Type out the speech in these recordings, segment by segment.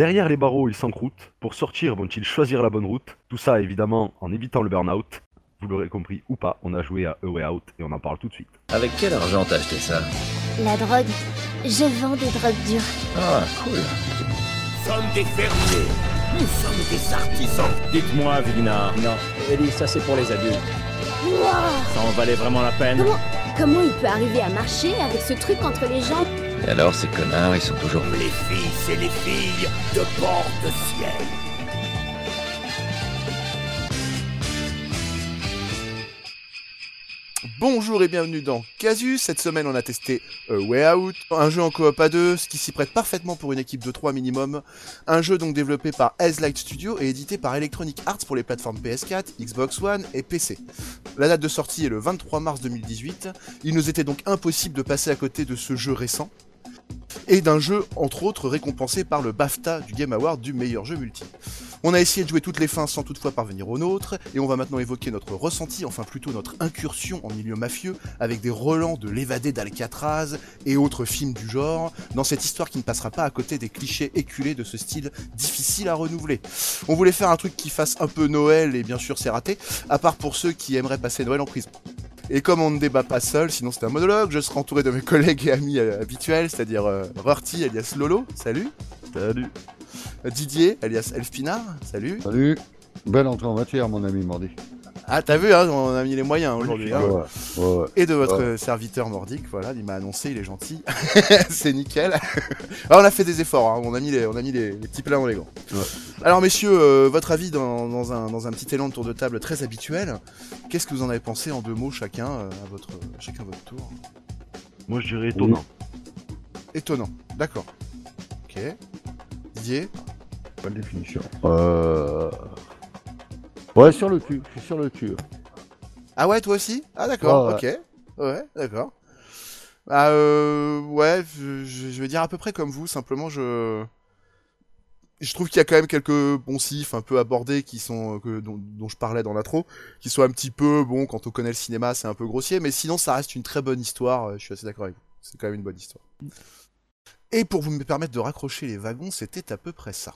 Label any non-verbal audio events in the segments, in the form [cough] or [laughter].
Derrière les barreaux, ils s'encroutent. Pour sortir, vont-ils choisir la bonne route? Tout ça, évidemment, en évitant le burn-out. Vous l'aurez compris ou pas, on a joué à A Way Out et on en parle tout de suite. Avec quel argent t'as acheté ça? La drogue. Je vends des drogues dures. Ah, cool. Nous sommes des fermiers. Nous sommes des artisans. Dites-moi, Vigna. Non, Ellie, ça c'est pour les adultes. Wouah Ça en valait vraiment la peine? Comment, comment il peut arriver à marcher avec ce truc entre les jambes? Alors, ces connards, ils sont toujours... Les fils et les filles de bord de ciel. Bonjour et bienvenue dans Casus. Cette semaine, on a testé A Way Out, un jeu en coop à deux, ce qui s'y prête parfaitement pour une équipe de 3 minimum. Un jeu donc développé par Light Studio et édité par Electronic Arts pour les plateformes PS4, Xbox One et PC. La date de sortie est le 23 mars 2018. Il nous était donc impossible de passer à côté de ce jeu récent et d'un jeu entre autres récompensé par le BAFTA du Game Award du meilleur jeu multi. On a essayé de jouer toutes les fins sans toutefois parvenir au nôtre, et on va maintenant évoquer notre ressenti, enfin plutôt notre incursion en milieu mafieux, avec des relents de l'évadé d'Alcatraz et autres films du genre, dans cette histoire qui ne passera pas à côté des clichés éculés de ce style difficile à renouveler. On voulait faire un truc qui fasse un peu Noël, et bien sûr c'est raté, à part pour ceux qui aimeraient passer Noël en prison. Et comme on ne débat pas seul, sinon c'est un monologue, je serai entouré de mes collègues et amis euh, habituels, c'est-à-dire euh, Rorty alias Lolo, salut. Salut Didier alias Elfpinard, salut. Salut. Belle entrée en matière, mon ami Mordi. Ah, t'as vu, hein, on a mis les moyens aujourd'hui. hein. Ouais, ouais, ouais. Et de votre serviteur nordique, voilà, il m'a annoncé, il est gentil. [laughs] c'est nickel. Alors, on a fait des efforts, hein, on a mis les, on a mis les, les petits plats dans les gants. Alors, messieurs, euh, votre avis dans, dans un, dans un petit élan de tour de table très habituel. Qu'est-ce que vous en avez pensé en deux mots chacun, euh, à votre, chacun votre tour? Moi, je dirais étonnant. Étonnant, d'accord. Ok. Didier? Pas de définition. Euh... Ouais, sur le cul. Je suis sur le cul. Ah ouais, toi aussi? Ah d'accord, Ouais, ok. Ouais, d'accord. Bah euh, ouais, je, je vais dire à peu près comme vous, simplement je... Je trouve qu'il y a quand même quelques bons sifs un peu abordés qui sont que, dont, dont je parlais dans l'intro, qui sont un petit peu, bon, quand on connaît le cinéma, c'est un peu grossier, mais sinon ça reste une très bonne histoire, euh, je suis assez d'accord avec vous. C'est quand même une bonne histoire. Et pour vous me permettre de raccrocher les wagons, c'était à peu près ça.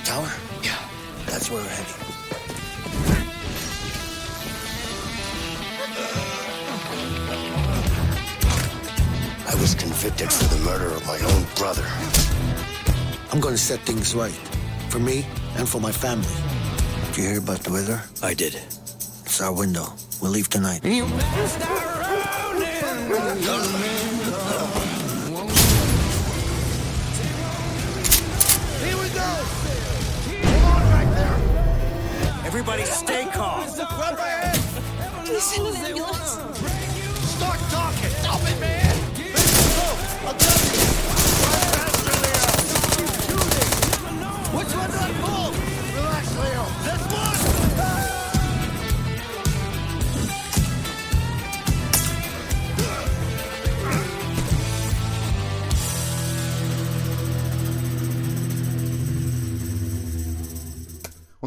That tower? Yeah. That's where we're heading. I was convicted for the murder of my own brother. I'm gonna set things right. For me and for my family. Did you hear about the weather? I did. It's our window. We'll leave tonight. Everybody stay calm Can you send ambulance Start talking! Stop it, man!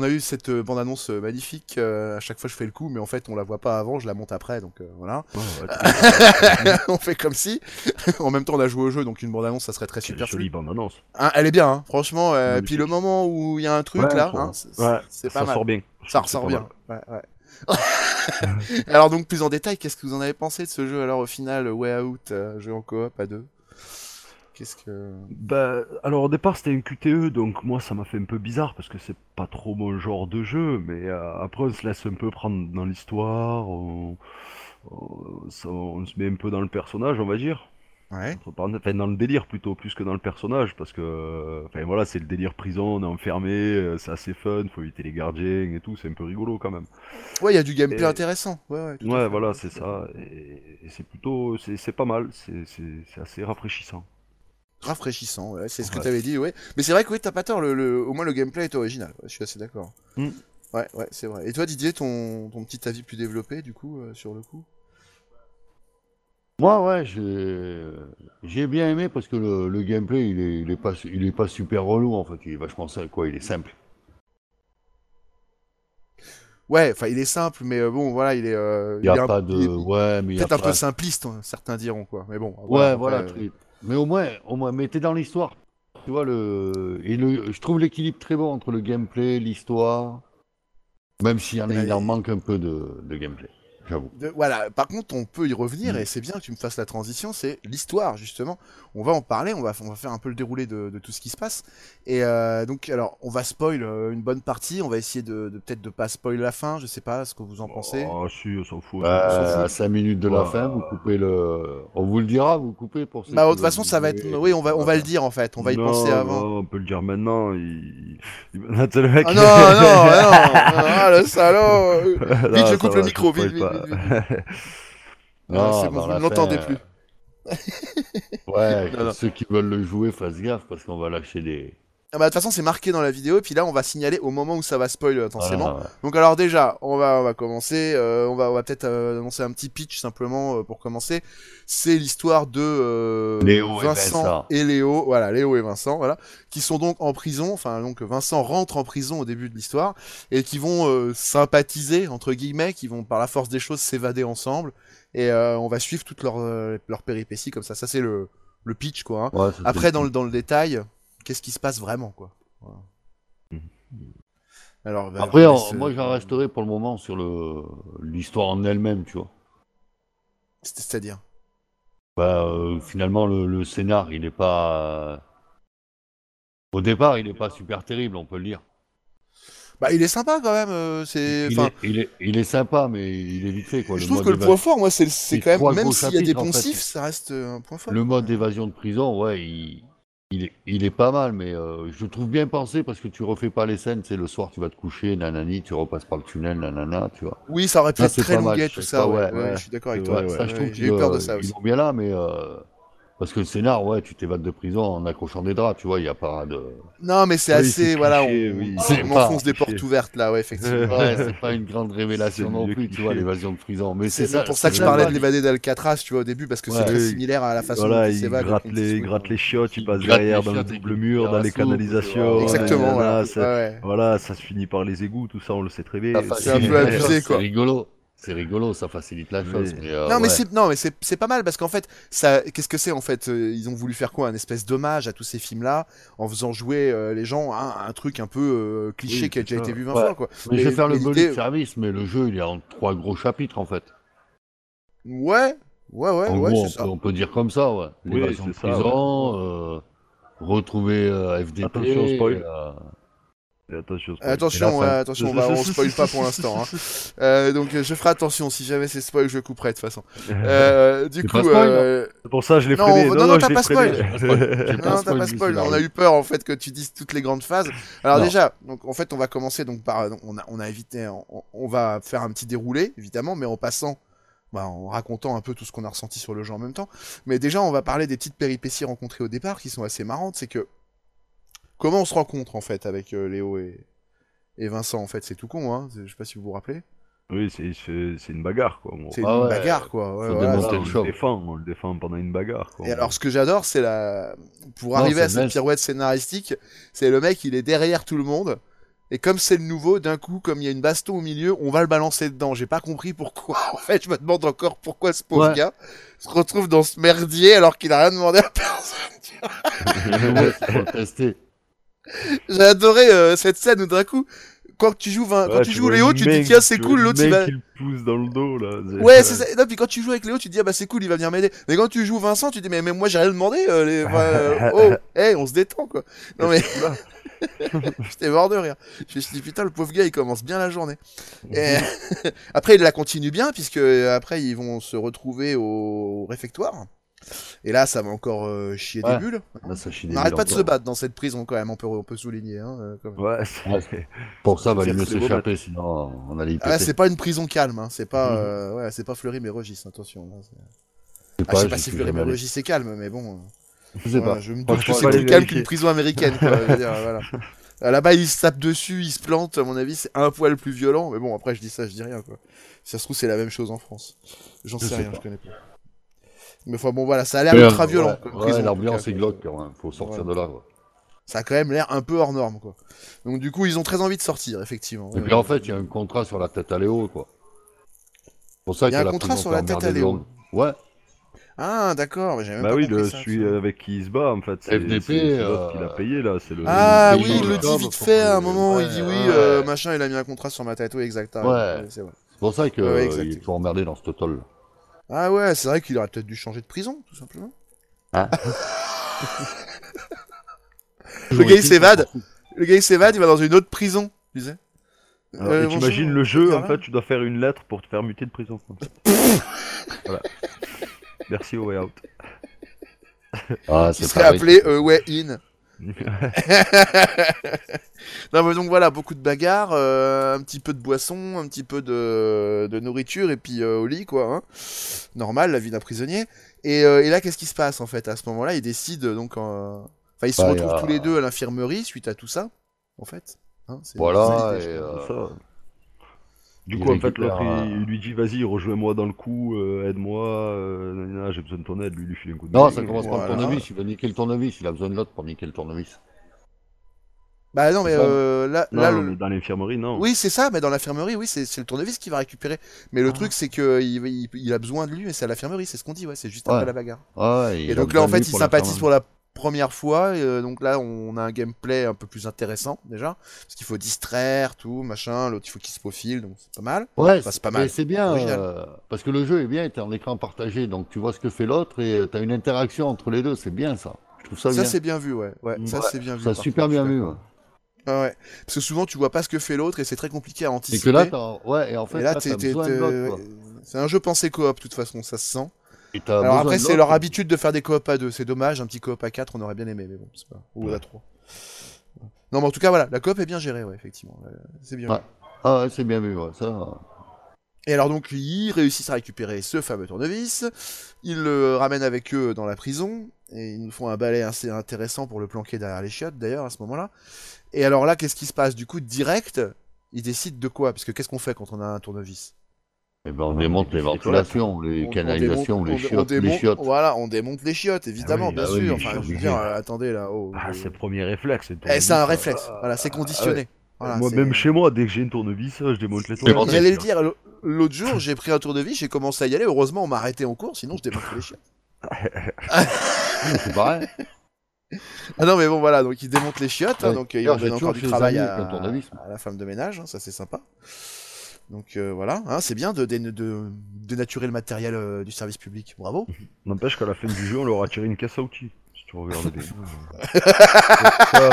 On a eu cette euh, bande-annonce euh, magnifique, euh, à chaque fois je fais le coup, mais en fait on la voit pas avant, je la monte après, donc voilà. Ouais, [laughs] on fait comme si. en même temps on a joué au jeu, donc une bande-annonce ça serait très super jolie bande-annonce. Hein, elle est bien, hein, franchement. euh, puis le moment où il y a un truc Ouais, là, hein, c'est Ouais, c'est ça pas mal. sort bien. Ça ressort pas bien. mal. Ouais, ouais. [laughs] alors donc plus en détail, qu'est-ce que vous en avez pensé de ce jeu alors au final, Way Out, euh, jeu en coop à deux? Qu'est-ce que... Bah, alors au départ c'était une QTE, donc moi ça m'a fait un peu bizarre parce que c'est pas trop mon genre de jeu, mais euh, après on se laisse un peu prendre dans l'histoire, on, on- se met un peu dans le personnage, on va dire. Ouais. Enfin, dans le délire plutôt, plus que dans le personnage, parce que, euh, enfin voilà, c'est le délire prison, on est enfermé, euh, c'est assez fun, faut éviter les gardiens et tout, c'est un peu rigolo quand même. Ouais, il y a du gameplay Et- intéressant. Ouais, ouais. tout voilà, c'est ça, et, et c'est plutôt, c'est pas mal, c'est assez rafraîchissant. Rafraîchissant, ouais, c'est ce que Ouais. t'avais dit, ouais. Mais c'est vrai que oui, t'as pas tort, le, le- au moins le gameplay est original, ouais, je suis assez d'accord. Mm. Ouais, ouais, c'est vrai. Et toi Didier, ton, ton petit avis plus développé du coup, euh, sur le coup? Moi, ouais, j'ai j'ai bien aimé parce que le, le gameplay, il est, il est pas, il est pas super relou en fait. Il est vachement simple, quoi. Il est simple. Ouais, enfin, il est simple, mais euh, bon, voilà, il est. euh, Il est a un- pas il est de. Ouais, mais il y Peut-être un pas- peu simpliste, hein, certains diront, quoi. Mais bon. Ouais, voilà. Mais au moins, au moins, mais t'es dans l'histoire. Tu vois le et le, je trouve l'équilibre très bon entre le gameplay, l'histoire, même s'il y en a, il en manque un peu de, de gameplay. J'avoue. de- voilà, par contre, on peut y revenir Mm. et c'est bien que tu me fasses la transition. C'est l'histoire, justement. On va en parler, on va, on va faire un peu le déroulé de, de tout ce qui se passe. Et euh, donc, alors, on va spoil euh, une bonne partie. On va essayer de, de peut-être de pas spoil la fin. Je sais pas ce que vous en pensez. Ah, si, on s'en fout. Bah, on s'en fout. à 5 minutes de la Ouais. fin, vous coupez le. On vous le dira, vous coupez pour Bah, de toute façon, ça va être. Oui, on va, on va le dire en fait. On va y Non, penser avant. non, on peut le dire maintenant. Il... il... Attends, le mec. Ah non, non, [laughs] non, ah le salaud Non, [laughs] Vite, je coupe va, le micro, vite, vite, [laughs] Non, Ah, c'est bon, vous ne l'entendez plus. [laughs] Ouais, Non, que non. ceux qui veulent le jouer fassent gaffe parce qu'on va lâcher des. Ah bah, de toute façon, c'est marqué dans la vidéo, et puis là, on va signaler au moment où ça va spoil intensément. Voilà, ouais. Donc, alors, déjà, on va, on va commencer. euh, on va, on va peut-être euh, annoncer un petit pitch simplement euh, pour commencer. C'est l'histoire de euh, Léo Vincent et Léo. Voilà, Léo et Vincent, voilà, qui sont donc en prison. Enfin, donc, Vincent rentre en prison au début de l'histoire et qui vont euh, sympathiser, entre guillemets, qui vont par la force des choses s'évader ensemble. Et euh, on va suivre toutes leurs euh, leurs péripéties comme ça. Ça, c'est le, le pitch, quoi. hein. Ouais, Après, dans le, dans le détail, qu'est-ce qui se passe vraiment, quoi? Voilà. Alors, bah, Après, laisse, moi, euh, j'en resterai pour le moment sur le l'histoire en elle-même, tu vois. c'est- C'est-à-dire? Bah, euh, finalement, le, le scénar, il est pas. Au départ, il est pas super terrible, on peut le dire. Bah, il est sympa quand même. euh, c'est. Il Enfin, est, il, est, il est sympa, mais il est vite fait, quoi. je Le trouve mode que le point fort, moi, c'est quand même, même s'il y a des chapitres, en fait. poncifs, ça reste euh, un point fort. Le mode d'évasion de prison, ouais, il, il, est, il est pas mal, mais euh, je le trouve bien pensé parce que tu refais pas les scènes, c'est le soir, tu vas te coucher, nanani, tu repasses par le tunnel, nanana, tu vois. Oui, ça aurait pu être très longuet, tout ça. Ouais, ouais, ouais, ouais. je suis d'accord avec toi. ça, je trouve J'ai eu peur de ça aussi. ont bien là, mais euh, parce que le scénar, ouais, tu t'évades de prison en accrochant des draps, tu vois, il y a pas de. Non, mais c'est Oui, assez. Voilà, cliché, on, oui. on enfonce des portes ouvertes là, ouais, effectivement. Ouais, c'est pas une grande révélation non plus, tu vois, l'évasion de prison. Mais C'est pour ça que je parlais de l'évadé d'Alcatraz, tu vois, au début, parce que c'est très similaire à la façon Voilà, dont il il s'évade. gratte, donc, les, gratte les chiottes, il passe derrière dans le double mur, dans les canalisations. Exactement, voilà. Voilà, ça se finit par les égouts, tout ça, on le sait très bien. C'est un peu abusé, quoi. C'est rigolo. C'est rigolo, ça facilite la chose. Oui. mais, euh, non, mais ouais. c'est non mais c'est c'est pas mal parce qu'en fait ça qu'est-ce que c'est en fait euh, ils ont voulu faire quoi un espèce d'hommage à tous ces films là en faisant jouer euh, les gens à un truc un peu euh, cliché Oui, qui a déjà ça. été vu 20 Ouais. fois quoi. Mais je vais faire le bonus de service, mais le jeu, il est en trois gros chapitres, en fait. Ouais ouais ouais en ouais gros, on peut, ça. on peut dire comme ça, ouais. Oui, L'évasion de c'est ça, prison, euh, retrouver euh, FDP. Attention, spoil. Attention, spoil. Attention, ouais, on, va, on spoil pas pour l'instant. hein. [laughs] Euh, donc euh, je ferai attention, si jamais c'est spoil, je couperai de toute façon. Euh, du coup, spoil, euh, C'est pour ça que je l'ai Non, freiné. non, non, je t'as pas non, pas t'as spoil pas spoil, on a eu peur en fait que tu dises toutes les grandes phases. Alors Non. déjà, donc en fait on va commencer donc par, on a, on a évité, on, on va faire un petit déroulé évidemment, mais en passant, bah, en racontant un peu tout ce qu'on a ressenti sur le jeu en même temps. Mais déjà on va parler des petites péripéties rencontrées au départ qui sont assez marrantes, c'est que comment on se rencontre en fait avec euh, Léo et, et Vincent en fait, c'est tout con, hein. Je sais pas si vous vous rappelez. Oui, c'est une bagarre, quoi. C'est Ah une ouais, bagarre quoi. Ouais, voilà, le on show. le défend, on le défend pendant une bagarre, quoi. Et alors, ce que j'adore, c'est la. Pour Non, arriver à cette pirouette scénaristique, c'est le mec, il est derrière tout le monde. Et comme c'est le nouveau, d'un coup, comme il y a une baston au milieu, on va le balancer dedans. J'ai pas compris pourquoi. [laughs] En fait, je me demande encore pourquoi ce pauvre Ouais. gars se retrouve dans ce merdier alors qu'il a rien demandé à personne. [laughs] Ouais, c'est pour tester. J'ai adoré euh, cette scène où d'un coup, quand tu joues, quand Ouais, tu tu joues Léo, tu te dis tiens c'est cool, l'autre il va. pousse dans le dos, là. Ouais, c'est ça. Non, puis quand tu joues avec Léo, tu te dis ah bah c'est cool, il va venir m'aider. Mais quand tu joues Vincent, tu te dis mais, mais moi j'ai rien demandé. euh, les... euh, oh, [laughs] hey, on se détend quoi. Non mais [laughs] j'étais mort de rire. Je me suis dit putain le pauvre gars il commence bien la journée. Et... [laughs] après il la continue bien puisque euh, après ils vont se retrouver au réfectoire. Et là ça va encore euh, chier Ouais. des bulles. Là, ça chie On n'arrête pas de se battre dans cette prison quand même. On peut on peut souligner. Hein, euh, quand même. Ouais, Pour ça, va mieux s'échapper, sinon on allait y Ah, c'est pas une prison calme, hein. c'est pas, Mhm. euh, ouais, c'est pas Fleury Mérogis, attention. là, c'est- Je sais Ah, je sais pas, si Fleury jamais allé. Mérogis c'est calme, mais bon. Je sais pas. je me doute que c'est pas plus calme qu'une prison américaine, quoi. je veux dire, voilà. Ah, Là-bas, ils se tapent dessus, ils se plantent, à mon avis, c'est un poil plus violent, mais bon, après, je dis ça, je dis rien, quoi. Si ça se trouve, c'est la même chose en France. J'en Je sais sais rien, pas. je connais pas. Mais enfin, bon, voilà, ça a l'air ultra euh, violent. ouais, l'ambiance cas, est glauque, quand même. Faut sortir Ouais. de là, quoi. Ça a quand même l'air un peu hors norme, quoi. Donc du coup, ils ont très envie de sortir, effectivement. Et puis en fait, il y a un contrat sur la tête à Léo, quoi. C'est pour ça Il y a un a contrat sur la tête à emmerdé Léo. Ouais, Ah, d'accord, mais j'avais même Bah pas oui, compris le, ça, celui avec qui il se bat, en fait. C'est FDP, c'est- c'est l'autre qui l'a euh, payé, là. C'est le. Ah le oui, il le dit vite fait à un moment, il ouais, dit oui, ouais. euh, machin, il a mis un contrat sur ma tête, oui, exact. Ouais. c'est vrai. c'est pour ça qu'il est toujours emmerdé dans ce total. Ah ouais, c'est vrai qu'il aurait peut-être dû changer de prison, tout simplement. [laughs] Hein Le gars, il s'évade. Le gars, il s'évade, il va dans une autre prison, tu sais. Alors, Euh, t'imagines le jeu, en fait, tu dois faire une lettre pour te faire muter de prison. en fait. [laughs] voilà. Merci au way out. Ah, appelé euh, Way In. [laughs] non mais donc voilà, beaucoup de bagarres, euh, un petit peu de boisson, un petit peu de, de nourriture et puis euh, au lit quoi. Hein. Normal, la vie d'un prisonnier. Et, euh, et là, qu'est-ce qui se passe en fait à ce moment-là? Ils décident donc, enfin ils se Bah, retrouvent tous les deux à l'infirmerie suite à tout ça, en fait. Hein, Voilà, et, ça. Du coup, en fait, l'autre, il, un- il lui dit vas-y, rejoins-moi dans le coup, euh, aide-moi, euh, j'ai besoin de ton aide. Lui, il lui file un coup de Non, ça commence par le tournevis. Il va niquer le tournevis. Il a besoin de l'autre pour niquer le tournevis. Bah non mais euh, là, Non, là non, le- mais dans l'infirmerie, non. Oui, c'est ça, mais dans l'infirmerie, oui, c'est c'est le tournevis qui va récupérer. Mais le Ah. truc, c'est que il, a besoin de lui, mais c'est à l'infirmerie, c'est ce qu'on dit, ouais, c'est juste Ouais. après la bagarre. Ah, ouais, Et, donc là, en fait, il sympathise pour la première fois. et, euh, donc là, on a un gameplay un peu plus intéressant déjà, parce qu'il faut distraire, tout, machin. L'autre, il faut qu'il se faufile, donc c'est pas mal. Ouais, Enfin, c'est pas mal. mais c'est bien, euh, parce que le jeu est bien, t'es en écran partagé, donc tu vois ce que fait l'autre et euh, t'as une interaction entre les deux, c'est bien ça. Je trouve ça, Ça, bien. c'est bien vu, ouais. Ouais, ça c'est bien vu. Ça super bien vu. ouais. Ah ouais. Parce que souvent, tu vois pas ce que fait l'autre et c'est très compliqué à Et anticiper. que là, ouais, et en fait, Et là, c'est un jeu pensé coop, de toute façon, ça se sent. Alors après, c'est leur habitude de faire des coop à deux. C'est dommage, un petit coop à quatre, on aurait bien aimé, mais bon, c'est pas. Ou à trois. Non, mais en tout cas, voilà, la coop est bien gérée, ouais, effectivement. Euh, C'est bien. Ouais. Ah ouais, c'est bien vu, ouais, ça. Et alors donc, ils réussissent à récupérer ce fameux tournevis. Ils le ramènent avec eux dans la prison. Et ils nous font un balai assez intéressant pour le planquer derrière les chiottes, d'ailleurs, à ce moment-là. Et alors là, qu'est-ce qui se passe Du coup, direct, ils décident de quoi? Parce que qu'est-ce qu'on fait quand on a un tournevis? Et ben, on démonte les ventilations, les On- on canalisations, démonte- les on- on chiottes, les démonte- chiottes. Voilà, on démonte les chiottes, évidemment, Ah oui, bien bah sûr. oui, enfin, je veux dire, euh, attendez là. oh, Ah, oh. c'est le premier réflexe. le Eh, c'est un réflexe. Voilà, c'est conditionné. Voilà, Moi, même chez moi, dès que j'ai une tournevis, je démonte les tournevis. J'allais le dire, l'autre jour, j'ai pris un tournevis, j'ai commencé à y aller. Heureusement, on m'a arrêté en cours, sinon je démontais les chiottes. [laughs] C'est pareil. [laughs] Ah non, mais bon, voilà, donc ils démontent les chiottes, hein, Ouais. donc euh, ils D'ailleurs, leur j'ai donnent encore du travail à la femme de ménage, hein, ça c'est sympa. Donc euh, voilà, hein, c'est bien de, dé- de dénaturer le matériel euh, du service public. Bravo. [laughs] N'empêche qu'à la fin du jeu, on leur a tiré une caisse à outils. Si tu regardes bien. [laughs] Ça,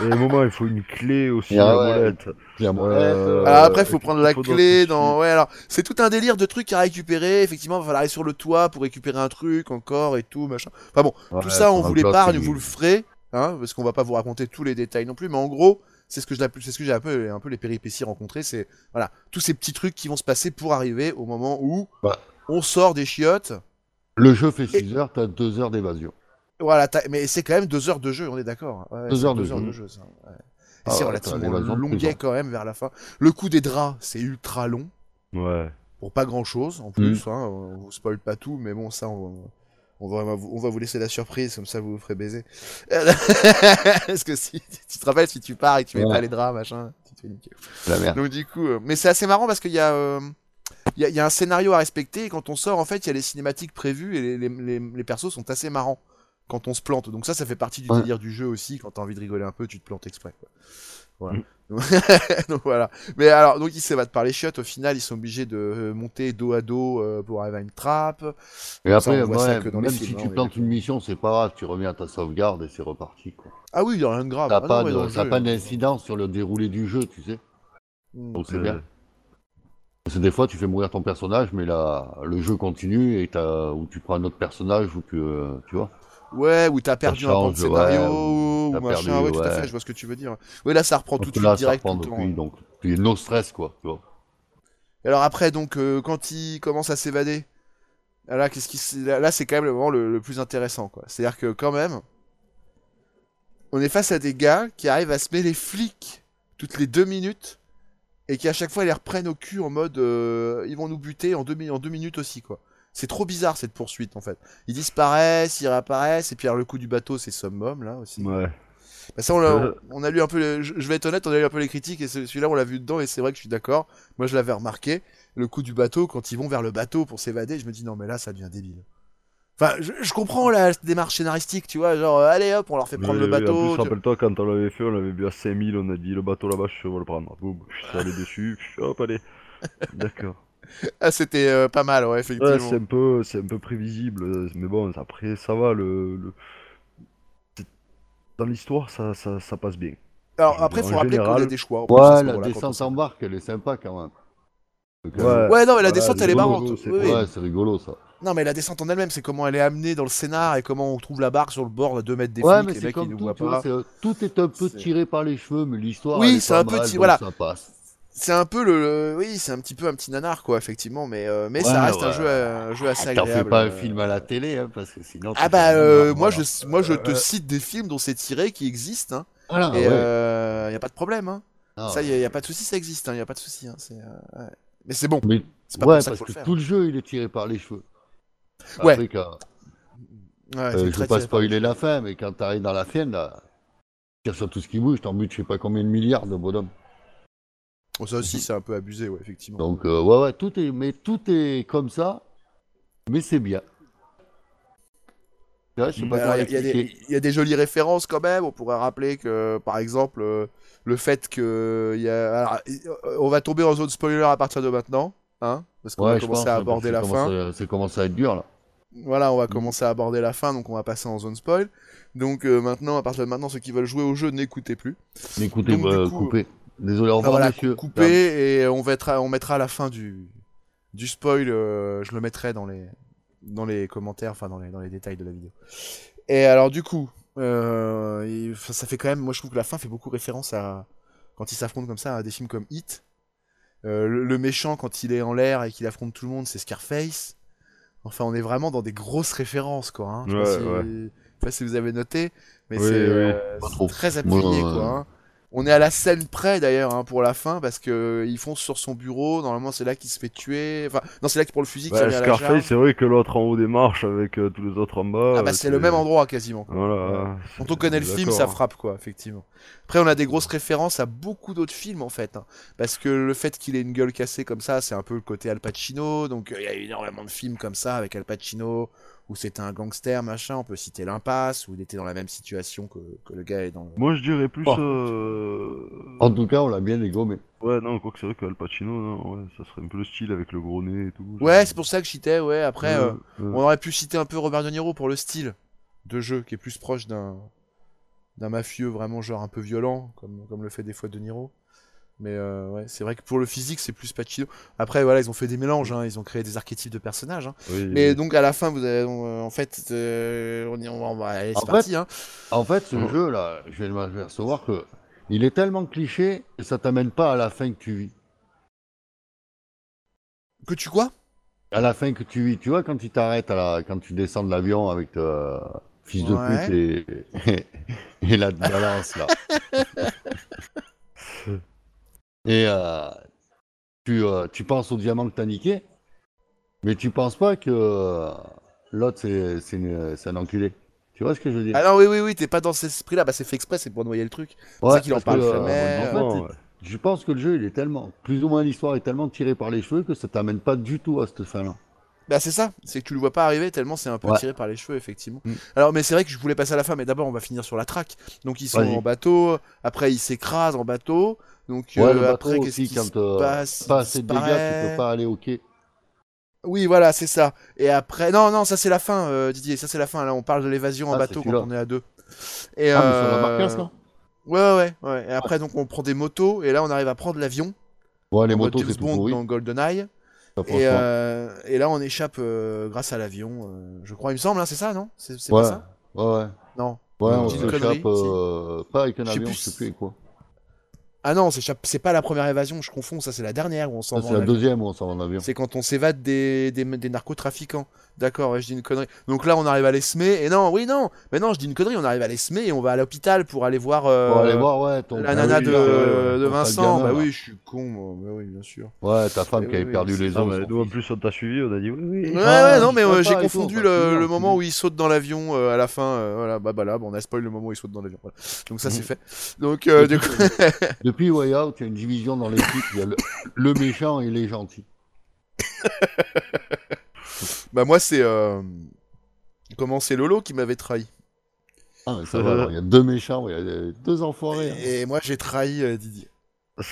Et à un moment, il faut une clé aussi, Ah la ouais. molette. La molette, Euh, Alors après, il faut prendre la clé dans. outils. Ouais, alors c'est tout un délire de trucs à récupérer. Effectivement, il va falloir aller sur le toit pour récupérer un truc encore et tout, machin. Enfin bon, Ouais, tout ça, on vous l'épargne, vous le ferez, hein, parce qu'on va pas vous raconter tous les détails non plus. Mais en gros, c'est ce que ce j'ai un peu, un peu les péripéties rencontrées. C'est voilà, tous ces petits trucs qui vont se passer pour arriver au moment où Bah. on sort des chiottes. Le jeu fait 6 heures, t'as 2 heures d'évasion. Voilà, mais c'est quand même deux heures de jeu, on est d'accord. hein. Ouais, Deux c'est heures de jeu. ça. ouais. Et Ah c'est ouais, relativement longuet quand même vers la fin. Le coup des draps, c'est ultra long. Ouais. pour pas grand chose en plus. Hein, on vous spoil pas tout, mais bon, ça, on, on va, on va vous laisser la surprise, comme ça vous vous ferez baiser. [laughs] Parce que si tu te rappelles, si tu pars et que tu mets Ouais. pas les draps, machin, tu te fais niquer. La merde. Donc du coup, euh, mais c'est assez marrant parce qu'il y a. euh, il y, a, il y a un scénario à respecter et quand on sort, en fait, il y a les cinématiques prévues et les, les, les, les persos sont assez marrants quand on se plante. Donc ça, ça fait partie du Ouais. délire du jeu aussi. Quand t'as envie de rigoler un peu, tu te plantes exprès. Quoi. Voilà. Mm. [laughs] donc voilà. Mais alors, donc ils s'évadent par les chiottes. Au final, ils sont obligés de euh, monter dos à dos euh, pour arriver à une trappe. Et Ça, après, on voit ça ouais, que dans les même films, si hein, tu est plantes une mission, c'est pas grave, tu reviens à ta sauvegarde et c'est reparti. Quoi. Ah oui, il y a rien de grave. Ça Ah non, pas, ouais, de- d'incidence sur le déroulé du jeu, tu sais. mm. Donc c'est bien. Parce que des fois, tu fais mourir ton personnage, mais là, le jeu continue et t'as, ou tu prends un autre personnage, ou que, euh, tu vois. Ouais, ou t'as perdu un pan de scénario, ouais, ou, machin. perdu, ouais, tout à fait, je vois ce que tu veux dire. Ouais, là, ça reprend tout de suite direct tout depuis, donc tu es no stress, quoi, tu vois. Et alors après, donc, euh, quand il commence à s'évader, là, qu'est-ce qui, là, c'est quand même le moment le, le plus intéressant, quoi. C'est-à-dire que quand même, on est face à des gars qui arrivent à se mêler les flics toutes les deux minutes et qui à chaque fois les reprennent au cul en mode, euh, ils vont nous buter en deux, mi- en deux minutes aussi, quoi. C'est trop bizarre cette poursuite en fait. Ils disparaissent, ils réapparaissent, et puis alors le coup du bateau c'est summum là aussi. Ouais. Bah, ça, on, l'a- Euh. on a lu un peu, je vais être honnête, on a lu un peu les critiques et ce- celui-là, on l'a vu dedans et c'est vrai que je suis d'accord. Moi, je l'avais remarqué. Le coup du bateau, quand ils vont vers le bateau pour s'évader, je me dis non, mais là, ça devient débile. Enfin, je, je comprends la démarche scénaristique, tu vois, genre, allez hop, on leur fait prendre Oui, le oui, bateau. Tu- plus, rappelle-toi, quand on l'avait fait, on l'avait vu à 5000, on a dit le bateau là-bas, je vais le prendre. Boum, je suis allé dessus, hop, allez. D'accord. Ah, c'était euh, pas mal, ouais, Ouais, effectivement. c'est un peu, c'est un peu prévisible, mais bon, après, ça va, le... Dans l'histoire, ça, ça, ça passe bien. Alors après, veux faut rappeler qu'on a général- des choix. Ouais, la descente en barque, elle est sympa quand même. Euh, Ouais. Ouais, non, mais la descente, elle est rigolo, marrante. c'est Oui, pas- oui. Ouais, c'est rigolo ça. Non, mais la descente en elle-même, c'est comment elle est amenée dans le scénar et comment on trouve la barque sur le bord à 2 mètres des Ouais, flics, mais les c'est mecs ils comme nous tout, voient vois, pas. c'est, euh, tout est un peu C'est- tiré par les cheveux, mais l'histoire. Oui, elle est c'est pas un peu voilà. Ça passe. C'est un peu le, le- oui, c'est un petit peu un petit nanar quoi, effectivement, mais euh, mais ça Ouais, reste un ouais. jeu, euh, un jeu assez Ah, T'en agréable. fais pas un euh. film à la télé, hein, parce que sinon. Ah bah euh, moi je moi je te cite des films dont c'est tiré qui existent hein, Voilà, et ouais. euh, y a pas de problème hein. Ça y a, y a pas de souci, ça existe hein, y a pas de souci hein, ouais. Mais c'est bon, Mais c'est pas ouais, parce que faire. tout le jeu, il est tiré par les cheveux. Ouais. Après, quand- Ouais, je pas spoiler la fin, mais quand t'arrives dans la fin, là, tu sur tout ce qui bouge, t'en butes je sais pas combien de milliards de bonhommes. Oh, ça aussi c'est un peu abusé ouais, effectivement. Donc, euh, ouais, ouais, tout est, mais tout est comme ça, mais c'est bien. Pas Il y, a des- l'expliquer. il y a des jolies références quand même. On pourrait rappeler que, par exemple, euh, le fait que y a, alors, on va tomber en zone spoiler à partir de maintenant, hein, parce qu'on Ouais, va commencer pense, à aborder la fin. C'est commencé à être dur, là. Voilà, on va Mhm. commencer à aborder la fin, donc on va passer en zone spoil. Donc euh, maintenant, à partir de maintenant, ceux qui veulent jouer au jeu, n'écoutez plus. Écoutez, Donc, du euh, coup, coupez. Désolé, au Ah, revoir, voilà, et on mettra, on mettra à la fin du, du spoil. euh, je le mettrai dans les, dans les commentaires, enfin dans les, dans les détails de la vidéo. Et alors du coup, euh, ça fait quand même, moi je trouve que la fin fait beaucoup référence à quand ils s'affrontent comme ça à des films comme Hit. Euh, le, le méchant quand il est en l'air et qu'il affronte tout le monde, c'est Scarface. Enfin, on est vraiment dans des grosses références, quoi. Hein. Je sais pas Ouais, si- ouais. je sais pas si vous avez noté, mais Oui, c'est oui, euh, très appuyé, quoi. hein. On est à la scène près d'ailleurs hein, pour la fin parce que euh, ils foncent sur son bureau. Normalement, c'est là qu'il se fait tuer. Enfin, non, c'est là que pour le fusil qu'il Ouais, Scarface, c'est vrai que l'autre en haut des marches avec euh, tous les autres en bas. Ah bah euh, c'est le même endroit quasiment. Voilà. Quand on connaît le film, ça frappe quoi, effectivement. Après, on a des grosses références à beaucoup d'autres films en fait, hein. parce que le fait qu'il ait une gueule cassée comme ça, c'est un peu le côté Al Pacino. Donc euh, il y a énormément de films comme ça avec Al Pacino où c'était un gangster machin. On peut citer l'impasse où il était dans la même situation que, que le gars est dans. le- Moi, je dirais plus. Oh. euh, En tout cas, on l'a bien dégommé. Ouais, non, quoi que c'est vrai qu'Al Pacino, non, ouais, ça serait un peu le style avec le gros nez et tout. Ouais, c'est pour ça que je citais. Ouais, après, euh, on aurait pu citer un peu Robert De Niro pour le style de jeu qui est plus proche d'un d'un mafieux vraiment genre un peu violent comme comme le fait des fois De Niro. Mais euh, ouais, c'est vrai que pour le physique, c'est plus Pacino. Après, voilà, ils ont fait des mélanges, hein, ils ont créé des archétypes de personnages. hein. Oui, Mais oui. donc à la fin, vous avez, on- en fait, euh, on va, c'est En parti. Hein. En fait, ce Oh. jeu-là, je vais m'apercevoir que il est tellement cliché et ça t'amène pas à la fin que tu vis. Que tu quoi? À la fin que tu vis, tu vois, quand il t'arrête, à la... quand tu descends de l'avion avec ta fils de Ouais. pute et... [laughs] et la balance, là. [laughs] et euh, tu, euh, tu penses au diamant que t'as niqué, mais tu penses pas que euh, l'autre, c'est c'est c'est un enculé. Tu vois ce que je veux dire? Ah non, oui, oui, oui, t'es pas dans cet esprit-là. Bah, c'est fait exprès, c'est pour noyer le truc. Ouais, ça qu'il en que, parle jamais. en fait, Ouais, ouais. Je pense que le jeu, il est tellement, plus ou moins l'histoire est tellement tirée par les cheveux que ça t'amène pas du tout à cette fin-là. Bah c'est ça, c'est que tu le vois pas arriver tellement c'est un peu Ouais. tiré par les cheveux effectivement. Mm. Alors mais c'est vrai que je voulais passer à la fin, mais d'abord on va finir sur la track. Donc ils sont en bateau, après ils s'écrasent en bateau. Donc Ouais, euh, le après qu'est-ce qui quand se euh, passe? pas assez de dégâts, tu peux pas aller au quai. Oui voilà c'est ça. Et après non non ça c'est la fin euh, Didier, ça c'est la fin là on parle de l'évasion en Ah, bateau quand on est à deux. Et Ah, mais la euh, barcasse, là Ouais ouais ouais. Et après donc on prend des motos et là on arrive à prendre l'avion. Ouais, les motos, c'est Bond dans GoldenEye. ça, Et, euh, là on échappe grâce à l'avion. je crois il me semble hein, c'est ça non? C'est ouais, pas ça? Ouais, ouais. Non. Ouais, on connerie, euh, pas avec un avion, je sais si- plus avec quoi. Ah non, c'est c'est pas la première évasion, je confonds, ça c'est la dernière où on s'en Ça, va c'est la avion. deuxième où on s'en va en avion. C'est quand on s'évade des, des, des narcotrafiquants. D'accord, ouais, je dis une connerie. Donc là, on arrive à l'ESME, et non, oui, non, mais non, je dis une connerie, on arrive à l'ESME et on va à l'hôpital pour aller voir, euh, Pour aller voir, ouais, ton. la Ah nana oui, de, là, de Vincent. gamin, Bah oui, je suis con, moi. Bah oui, bien sûr. Ouais, ta femme qui avait oui, perdu oui, les os. nous, en plus, on t'a suivi, on a dit oui, oui. Ouais, Ah, ouais, non, mais euh, j'ai confondu le, c'est moment c'est où il saute dans l'avion euh, à la fin. euh, voilà, bah, bah là, on a spoil le moment où il saute dans l'avion. Donc ça, c'est Mhm. fait. Donc, du coup, [laughs] Depuis Way Out, il y a une division dans l'équipe. Il y a le, le méchant et les gentils. [laughs] bah moi, c'est. euh, Comment c'est Lolo qui m'avait trahi. Ah, mais ça va, alors, il y a deux méchants, il y a deux enfoirés. hein. Et moi, j'ai trahi euh, Didier.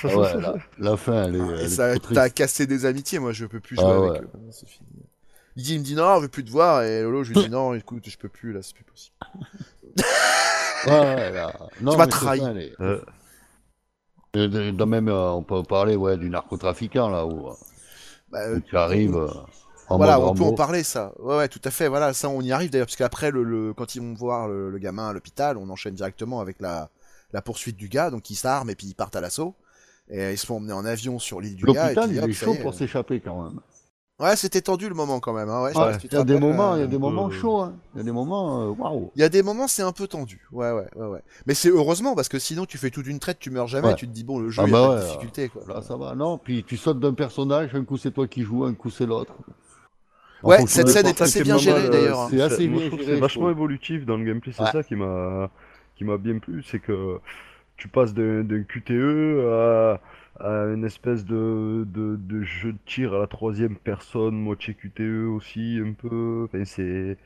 Ah ouais, la, la fin, elle est. Elle ça triste. cassé des amitiés, moi je peux plus Ah jouer ouais. avec eux. C'est fini. Didier il me dit non, je veux plus te voir, et Lolo je lui dis [laughs] non, écoute, je peux plus là, c'est plus possible. Ouais, là. Non, [laughs] Tu m'as trahi. ça, elle est- Euh, Euh, de- de même, euh, on peut parler ouais, du narcotrafiquant, là, où, euh, Bah, euh, où tu arrives euh, en voilà, on peut en parler ça. Ouais, ouais, tout à fait. Voilà, ça on y arrive d'ailleurs, parce qu'après, le, le- quand ils vont voir le, le gamin à l'hôpital, on enchaîne directement avec la, la poursuite du gars, donc ils s'arment et puis ils partent à l'assaut. Et ils se font emmener en avion sur l'île du gars. et L'hôpital, il est chaud pour s'échapper quand même. Ouais, c'était tendu le moment quand même. Hein, ouais, Ouais, il y a des moments, il y a des moments peu- chauds. hein. Il y a des moments, waouh. Il y a des moments, c'est un peu tendu. Ouais, ouais, ouais, ouais. Mais c'est heureusement parce que sinon, tu fais tout d'une traite, tu meurs jamais. Ouais. Tu te dis bon, le jeu, Ah il y a bah pas de ouais, difficulté, quoi. Là, ça va. Non, puis tu sautes d'un personnage, un coup c'est toi qui joues, un coup c'est l'autre. Ouais, cette scène est assez bien gérée, euh, d'ailleurs, hein. C'est assez bien géré. c'est vachement évolutif dans le gameplay, c'est ça qui m'a qui m'a bien plu, c'est que tu passes d'un d'un QTE à, une espèce de, de, de jeu de tir à la troisième personne, moitié QTE aussi un peu. Enfin, c'est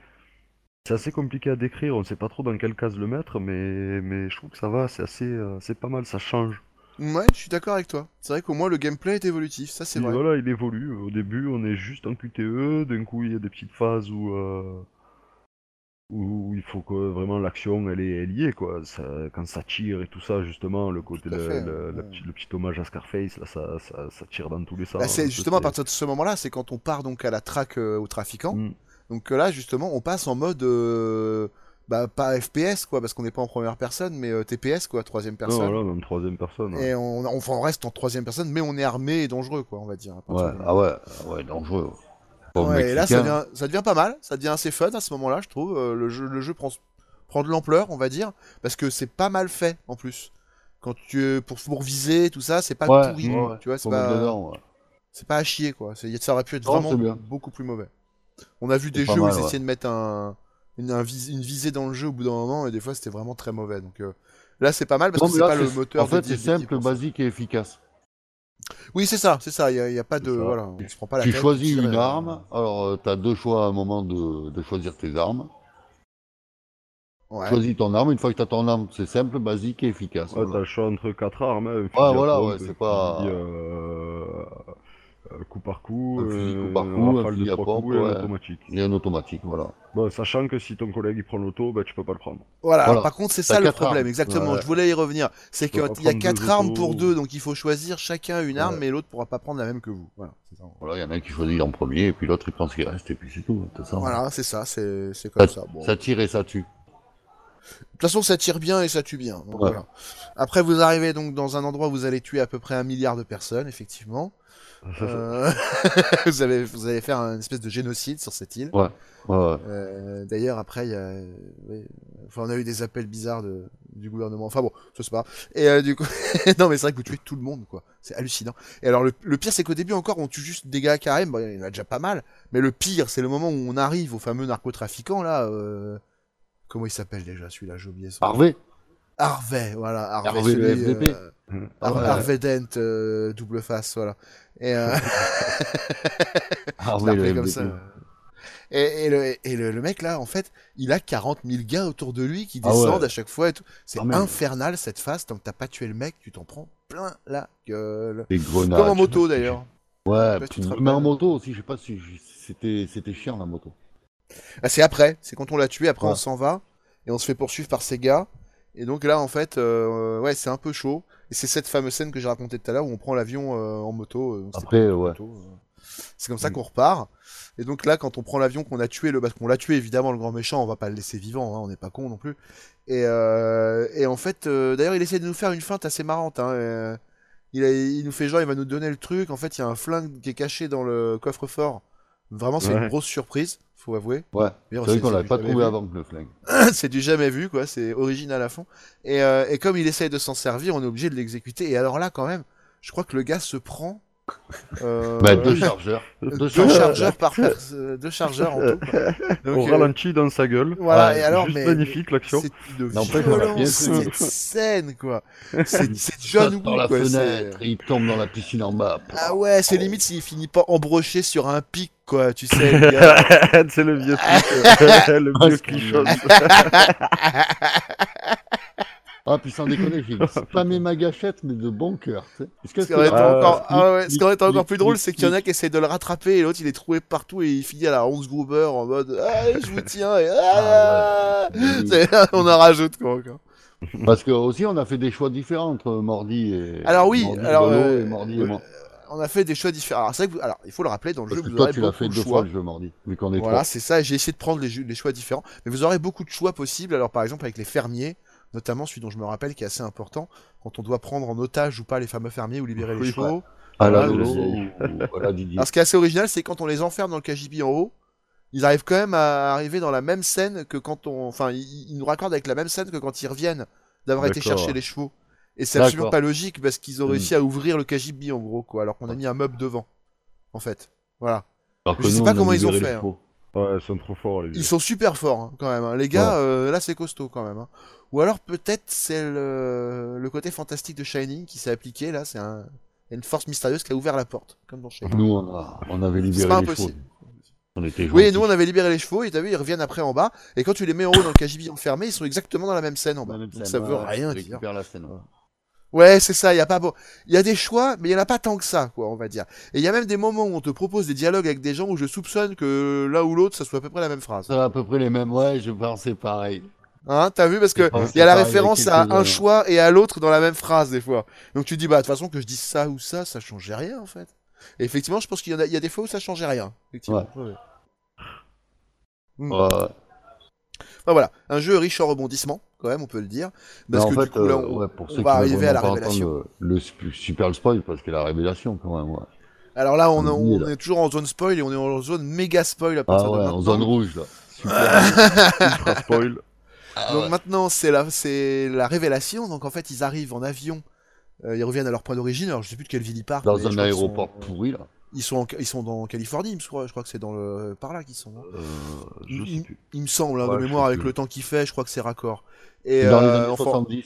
assez compliqué à décrire, on sait pas trop dans quelle case le mettre, mais mais je trouve que ça va, c'est assez euh, c'est pas mal, ça change. Ouais, je suis d'accord avec toi. C'est vrai qu'au moins le gameplay est évolutif, ça c'est vrai. voilà, il évolue. Au début, on est juste en QTE. D'un coup, il y a des petites phases où, euh, où il faut que vraiment l'action elle est, est, quoi. Ça- quand ça tire et tout ça, justement, le côté, le, fait, le- ouais. le petit, hommage à Scarface, là, ça, ça, ça tire dans tous les sens. Bah, c'est Ça, justement à partir de ce moment-là, c'est quand on part donc à la traque euh, aux trafiquants. Mm. Donc là, justement, on passe en mode euh, bah pas FPS quoi, parce qu'on n'est pas en première personne, mais euh, TPS quoi, troisième Non, personne. voilà, même troisième personne. ouais. Et on, enfin, on reste en troisième personne, mais on est armé et dangereux quoi, on va dire. à partir Ouais, de là. ah ouais, ah ouais, dangereux. Ouais, et là, ça devient, ça devient pas mal, ça devient assez fun à ce moment-là, je trouve. Euh, le, jeu, le jeu prend, prend de l'ampleur, on va dire, parce que c'est pas mal fait en plus. Quand tu pour, pour viser tout ça, c'est pas Ouais, pourri, ouais, tu vois, c'est pas, dedans, ouais. c'est pas à chier quoi. C'est- Ça aurait pu être Non, vraiment beaucoup plus mauvais. On a vu C'est des jeux où ils ouais. essayaient de mettre un, une, un vis- une visée dans le jeu au bout d'un moment, et des fois c'était vraiment très mauvais. Donc euh, là, c'est pas mal parce Non, que mais c'est là, pas le moteur. En fait, dédié- c'est simple, basique et efficace. Oui, c'est ça, c'est ça. Il y, a- pas de, voilà, on se prend pas la Tu tête. choisis une euh, arme, alors tu as deux choix à un moment de, de choisir tes armes. Ouais. Choisis ton arme, une fois que tu as ton arme, c'est simple, basique et efficace. Ouais, t'as voilà. le choix entre quatre armes. hein, à voilà, ouais, c'est pas- euh, euh, coup par coup, Un fusil euh, coup par coup, un rafale fusil de à trois pompe, coups et un automatique. Et un automatique, voilà. Bon, sachant que si ton collègue il prend l'auto, bah, tu peux pas le prendre. Voilà, par contre, c'est ça le problème, armes. exactement. Ouais. Je voulais y revenir. C'est qu'il y a quatre armes autos. pour deux, donc il faut choisir chacun une arme, Ouais. mais l'autre pourra pas prendre la même que vous. Voilà, c'est ça. Voilà, il y en a un qui choisit en premier, et puis l'autre il prend ce qui reste, et puis c'est tout. c'est ça. Voilà, c'est ça, c'est comme Ça, ça. Bon. ça tire et ça tue. De toute façon, ça tire bien et ça tue bien. donc Ouais. voilà. Après, vous arrivez donc dans un endroit où vous allez tuer à peu près un milliard de personnes, effectivement. Euh, [laughs] vous, allez, vous allez faire une espèce de génocide sur cette île. Ouais, ouais. Euh, D'ailleurs, après, y a, oui, enfin, on a eu des appels bizarres de, du gouvernement. Enfin bon, ça c'est pas. Et euh, du coup, [laughs] non, mais c'est vrai que vous tuez tout le monde, quoi. C'est hallucinant. Et alors, le, le pire, c'est qu'au début encore, on tue juste des gars carrés. Bon, il y en a déjà pas mal. Mais le pire, c'est le moment où on arrive au fameux narcotrafiquant là. Euh... Comment il s'appelle déjà celui-là? J'ai oublié son. Harvey Harvey, voilà. Harvey, Harvey, celui, le FDP. euh, ouais. Harvey Dent, euh, double face, voilà. Et euh, [laughs] [laughs] Harvey, le comme ça. Et, et le, et le, le mec là, en fait, il a 40 000 gars autour de lui qui Ah ouais. descendent à chaque fois et tout. C'est Ah, infernal cette phase. Tant que t'as pas tué le mec, tu t'en prends plein la gueule. Des grenades. Comme en moto d'ailleurs. Ouais, pas mais en moto aussi, je sais pas si c'était c'était chiant la moto. Ah, c'est après, c'est quand on l'a tué, après Ouais. on s'en va et on se fait poursuivre par ces gars. Et donc là, en fait, euh, ouais, c'est un peu chaud. Et c'est cette fameuse scène que j'ai racontée tout à l'heure où on prend l'avion euh, en moto. euh, Après, ouais. C'est comme ça Mm. qu'on repart. Et donc là, quand on prend l'avion, qu'on a tué le, parce qu'on l'a tué évidemment le grand méchant, on va pas le laisser vivant, hein, on n'est pas con non plus. Et, et en fait, d'ailleurs, il essaie de nous faire une feinte assez marrante. Hein, il, a- il nous fait genre, il va nous donner le truc. En fait, il y a un flingue qui est caché dans le coffre-fort. Vraiment, c'est une grosse surprise, faut avouer. Ouais. C'est vrai qu'on l'avait pas trouvé vu. avant que le flingue. [clears throat] c'est du jamais vu, quoi. C'est original à fond. Et, euh, et comme il essaye de s'en servir, on est obligé de l'exécuter. Et alors là, quand même, je crois que le gars se prend. Euh, Bah, deux chargeurs. deux Deux chargeurs, par [laughs] pers- euh, deux chargeurs en tout. [laughs] Donc, Au euh, ralenti dans sa gueule. Voilà, Ouais, et alors, Juste mais. magnifique l'action. C'est une violence, cette scène, quoi. [laughs] C'est John Woo, la quoi. c'est- fenêtre, et il tombe dans la piscine en bas. Ah ouais, c'est limite s'il finit pas embroché sur un pic, quoi. Tu sais, c'est le vieux truc, euh, le Ah, vieux c'est clichon. Ah, puis sans déconner, j'ai [laughs] spammé ma gâchette, mais de bon cœur. Ce qui aurait été encore, ah ouais, ce clic, qui aurait été encore plus drôle, c'est qu'il y en a qui essayent de le rattraper et l'autre il est trouvé partout et il finit à la Hans Gruber en mode ah, je vous tiens et ah, Ah [laughs] on en rajoute quoi encore. Parce que aussi, on a fait des choix différents entre Mordi et. Alors oui, Mordi alors, euh, et Mordi et euh, moi. On a fait des choix différents. Alors, vrai que vous- alors il faut le rappeler dans le Parce jeu que vous toi, aurez tu l'as beaucoup fait de deux choix. fois le jeu Mordi, vu qu'on est Voilà, c'est ça. J'ai essayé de prendre les, jeux- les choix différents, mais vous aurez beaucoup de choix possibles. Alors par exemple avec les fermiers, notamment celui dont je me rappelle qui est assez important, quand on doit prendre en otage ou pas les fameux fermiers ou libérer les chevaux. Ah, Dolo le- ou à la [laughs] Didier. Alors ce qui est assez original, c'est quand on les enferme dans le KGB en haut, ils arrivent quand même à arriver dans la même scène que quand on, enfin, ils, ils nous raccordent avec la même scène que quand ils reviennent d'avoir été chercher les chevaux. Et c'est absolument pas logique parce qu'ils ont Hmm. réussi à ouvrir le KGB en gros quoi, alors qu'on a mis un meuble devant, en fait. Voilà. Alors je sais nous, pas comment ils ont fait, hein. Ouais, ils sont trop forts, les vieux. Ils sont super forts hein, quand même. hein. Les gars, euh, là c'est costaud quand même. hein. Ou alors peut-être c'est le... le côté fantastique de Shining qui s'est appliqué là. C'est un... une force mystérieuse qui a ouvert la porte, comme dans Shining. Nous, on, a, on avait C'est libéré pas les chevaux. impossible. On était Oui, nous on avait libéré les chevaux et t'as vu, ils reviennent après en bas. Et quand tu les mets en haut dans le KGB enfermé, ils sont exactement dans la même scène en bas. Donc scène, ça veut rien dire. la scène. Ouais. C'est ça. Il y a pas bon. Il y a des choix, mais il y en a pas tant que ça, quoi, on va dire. Et il y a même des moments où on te propose des dialogues avec des gens où je soupçonne que l'un ou l'autre, ça soit à peu près la même phrase. C'est à peu près les mêmes. Ouais, je pensais pareil. Hein, t'as vu parce que il y a la référence à un choix et à l'autre dans la même phrase des fois. Donc tu dis bah de toute façon que je dise ça ou ça, ça changeait rien en fait. Et effectivement, je pense qu'il y y a des fois où ça changeait rien. Effectivement. Ouais, ouais. Hmm. Ouais. Enfin, voilà, un jeu riche en rebondissements quand même, on peut le dire. Parce en que fait, du coup là, euh, on, ouais, pour on ceux va qui arriver à la révélation. Le, le super le spoil, parce que la révélation, quand même, ouais. Alors là, on, Oui, on là. est toujours en zone spoil et on est en zone méga spoil à partir Ah de ouais, maintenant. en zone rouge, là. Super. [laughs] Spoil. Ah Donc ouais. maintenant, c'est la, c'est la révélation. Donc en fait, ils arrivent en avion. euh, ils reviennent à leur point d'origine. Alors je sais plus de quelle ville ils partent. Dans un sont- aéroport pourri, là. Ils sont, en- ils sont dans Californie, je crois. Je crois que c'est dans le par là qu'ils sont. hein. Euh, je il, sais plus. il me semble, hein, Ouais, de mémoire, avec plus. le temps qu'il fait, je crois que c'est raccord. Et Dans les euh, années enfin, 70.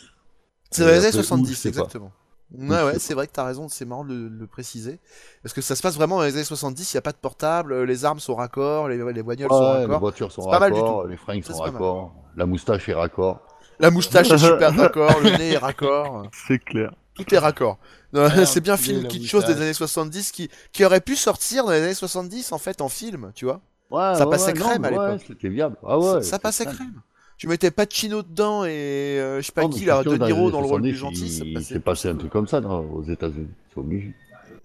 c'est dans les années après, où, 70, je sais pas. exactement. Ouais, ouais, c'est vrai que t'as raison, c'est marrant de le, de le préciser. Parce que ça se passe vraiment dans les années 70, il n'y a pas de portable, euh, les armes sont raccord, les, les bagnoles sont Ouais, les raccord. voitures sont C'est pas mal du raccord, tout. les fringues Ça, sont c'est pas mal. raccord, la moustache est raccord. La moustache est super [laughs] raccord, le nez est raccord. C'est clair. Tout est raccord. Ouais, [laughs] c'est bien film, petite chose des années 70 qui, qui aurait pu sortir dans les années 70 en fait en film, tu vois. Ouais, Ça ouais, passait ouais, crème non, à ouais, l'époque. c'était viable. Ah ouais, ça, ça passait crème. Tu mettais Pacino dedans et euh, je sais pas Non, mais qui là, De Niro dans le rôle du 70, gentil, ça il passait. s'est passé un truc comme ça dans- aux États-Unis. C'est obligé.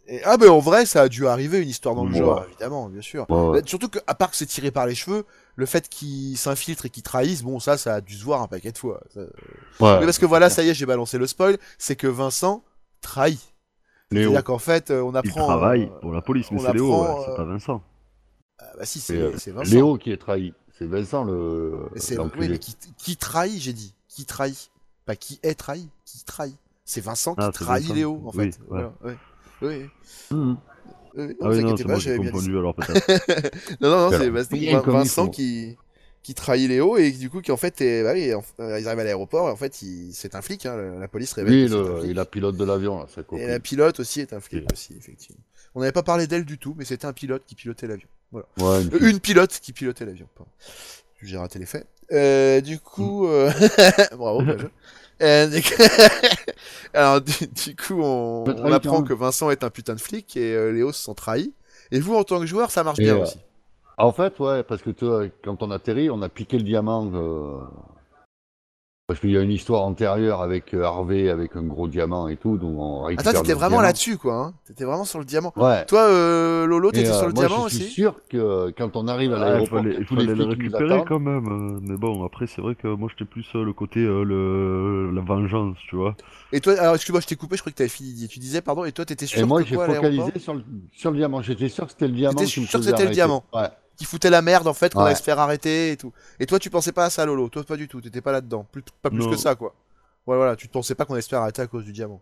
Et- ah ben en vrai, ça a dû arriver une histoire dans le Ouais. genre, évidemment, bien sûr. Ouais, Surtout que, à part que c'est tiré par les cheveux, le fait qu'ils s'infiltrent et qu'ils trahissent, bon, ça, ça a dû se voir un paquet de fois. Ça- Ouais. Mais parce que voilà, ça y est, j'ai balancé le spoil, c'est que Vincent trahit. C'est-à-dire qu'en fait, euh, on Il apprend. travaille euh, pour la police, mais c'est Léo, ouais, c'est euh, pas Vincent. ah, bah si, C'est euh, Vincent. Léo qui est trahi. C'est Vincent le c'est- oui, mais qui, qui trahit, j'ai dit. Qui trahit. Pas qui est trahi, qui trahit. C'est Vincent qui Ah, trahit Vincent. Léo, en Oui, fait. ouais. Voilà, ouais. Oui. Mhm. Euh, non, Ah oui, non, pas, moi qui j'avais ai bien confondu alors peut-être. [laughs] Non, non, non, c'est bah, donc comme il Vincent qui, qui trahit Léo et du coup, qui en fait, est, bah oui, en- euh, ils arrivent à l'aéroport et en fait, il- c'est un flic, hein, la, police révèle. Un le, et la pilote de l'avion, là, sa Et la pilote aussi est un flic Et- aussi, effectivement. On n'avait pas parlé d'elle du tout, mais c'était un pilote qui pilotait l'avion. Voilà. Ouais, une Euh, une pilote qui pilotait l'avion. pardon. J'ai raté les faits. Euh, du coup, euh, [laughs] bravo, Euh, [laughs] Alors, du, du coup, on, apprend que Vincent est un putain de flic et euh, Léo se sent trahi. Et vous, en tant que joueur, ça marche Et, bien euh, aussi. En fait, ouais, parce que tu vois, quand on atterrit, on a piqué le diamant. Parce qu'il y a une histoire antérieure avec euh, Harvey, avec un gros diamant et tout, donc on récupère Attends, t'étais notre vraiment là-dessus, quoi. Hein T'étais vraiment sur le diamant. Ouais. Toi, euh, Lolo, t'étais euh, sur le moi, diamant je suis aussi sûr que quand on arrive à Ah, il l'aéroport, fallait, tous les le récupérer quand même. Mais bon, après, c'est vrai que moi, j'étais plus euh, le côté euh, le... la vengeance, tu vois. Et toi, alors excuse-moi, je t'ai coupé, je crois que t'avais fini. Tu disais, pardon, et toi, t'étais sûr Et moi, que j'ai quoi, à l'aéroport focalisé sur le, sur le diamant. J'étais sûr que c'était le diamant T'étais me sûr que c'était le diamant Ouais. Qui foutait la merde, en fait, qu'on Ouais. allait se faire arrêter et tout. Et toi, tu pensais pas à ça, Lolo. Toi, pas du tout. T'étais pas là-dedans. Plus, pas plus que ça, quoi. Ouais, voilà. Tu te pensais pas qu'on allait se faire arrêter à cause du diamant.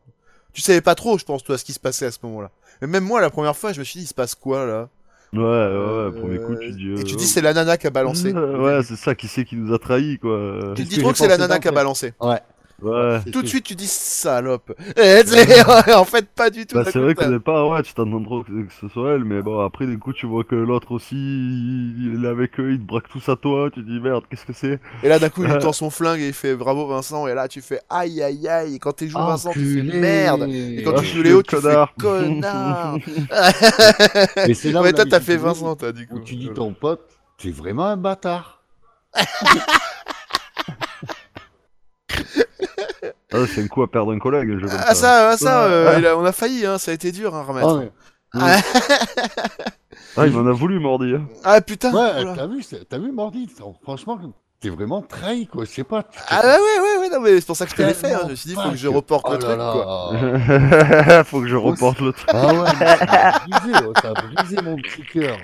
Tu savais pas trop, je pense, toi, ce qui se passait à ce moment-là. Mais même moi, la première fois, je me suis dit, il se passe quoi, là? Ouais, ouais, ouais, premier coup, Euh, tu dis. Et euh, tu dis, c'est la nana qui a balancé. Euh, [laughs] Ouais, c'est ça, qui c'est qui nous a trahis, quoi. Tu te dis trop que c'est la nana qui a balancé. Ouais. Ouais. C'est Tout de suite, tu dis salope. Et c'est- [laughs] en fait, pas du tout. Bah, c'est vrai compris. qu'au départ, ouais, tu t'entends trop que, que ce soit elle, mais bon, après, du coup, tu vois que l'autre aussi, il est avec eux, il te braque tous à toi, tu dis merde, qu'est-ce que c'est? Et là, d'un coup, il lui [laughs] tend son flingue et il fait bravo Vincent. Et là, tu fais aïe aïe aïe. Et quand t'es joué Vincent, tu fais merde. Et quand Ah, tu je joues Léo, tu fais connard. [laughs] connard. C'est là où ouais, la toi, t'as fait Vincent, toi, du coup. Où tu dis ton pote, tu es vraiment un bâtard. Ah, c'est un coup à perdre un collègue, comme Ah, ça, ah, ça, euh, a- on a failli, hein. Ça a été dur, hein, à remettre. Ah, ouais. Ah, Ah, il m'en a voulu, Mordi. hein. ah, putain. Ouais, oula. t'as vu, t'as vu, Mordi Franchement, t'es vraiment trahi, quoi. Je sais pas. Ah, ouais, ouais, ouais, ouais, non, mais c'est pour ça que je te l'ai fait, hein. Je me suis dit, faut que je reporte Oh le là truc, là. quoi. [laughs] Faut que je reporte le truc. Ah ouais, mais ça a brisé, oh, brisé mon petit cœur.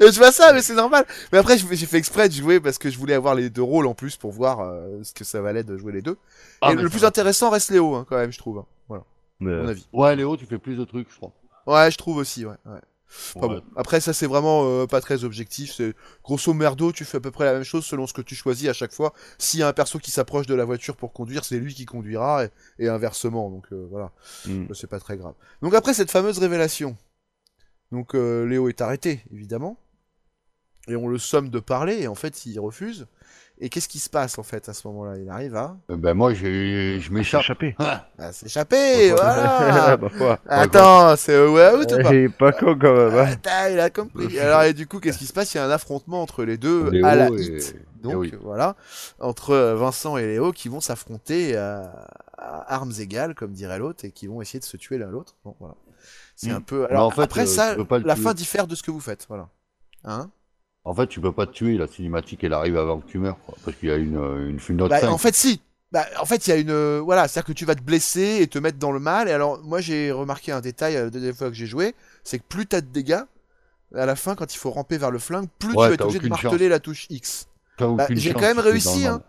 Et je vois ça, mais c'est normal. Mais après, je- j'ai fait exprès de jouer parce que je voulais avoir les deux rôles en plus pour voir euh, ce que ça valait de jouer les deux. Ah, Et le plus intéressant reste Léo, hein, quand même, je trouve. hein. Voilà, Mais, mon avis. Ouais, Léo, tu fais plus de trucs, je crois. Ouais, je trouve aussi, ouais. ouais. Enfin Ouais. bon. Après, ça, c'est vraiment euh, pas très objectif. C'est grosso merdo, tu fais à peu près la même chose selon ce que tu choisis à chaque fois. S'il y a un perso qui s'approche de la voiture pour conduire, c'est lui qui conduira et, et inversement. Donc euh, voilà, Hmm. c'est pas très grave. Donc après cette fameuse révélation, donc euh, Léo est arrêté, évidemment. Et on le somme de parler, et en fait, il refuse. Et qu'est-ce qui se passe, en fait, à ce moment-là? Il arrive à, Euh, Ben moi, j'ai- je m'échappe. échappé. Ah, à s'échapper, voilà [laughs] bah, quoi. Attends, c'est euh, ouais, out ou pas Il est pas con quand même. hein. Attends, il a compris. Alors, et du coup, qu'est-ce qui se passe? Il y a un affrontement entre les deux Léo à la et- hit. et Donc, oui. voilà, entre Vincent et Léo qui vont s'affronter à, à armes égales, comme dirait l'autre, et qui vont essayer de se tuer l'un l'autre. Bon, voilà. C'est Mm. un peu. Alors, en fait, après euh, ça, la fin diffère de ce que vous faites. Voilà. Hein? En fait, tu peux pas te tuer, la cinématique, elle arrive avant que tu meurs, quoi, parce qu'il y a une, euh, une, une autre Bah, en fait, si. Bah, en fait, il y a une. euh, Voilà, c'est-à-dire que tu vas te blesser et te mettre dans le mal. Et alors, moi, j'ai remarqué un détail la deuxième fois que j'ai joué c'est que plus t'as de dégâts, à la fin, quand il faut ramper vers le flingue, plus Ouais, tu vas être obligé de marteler la touche X. Bah, j'ai quand même réussi, hein.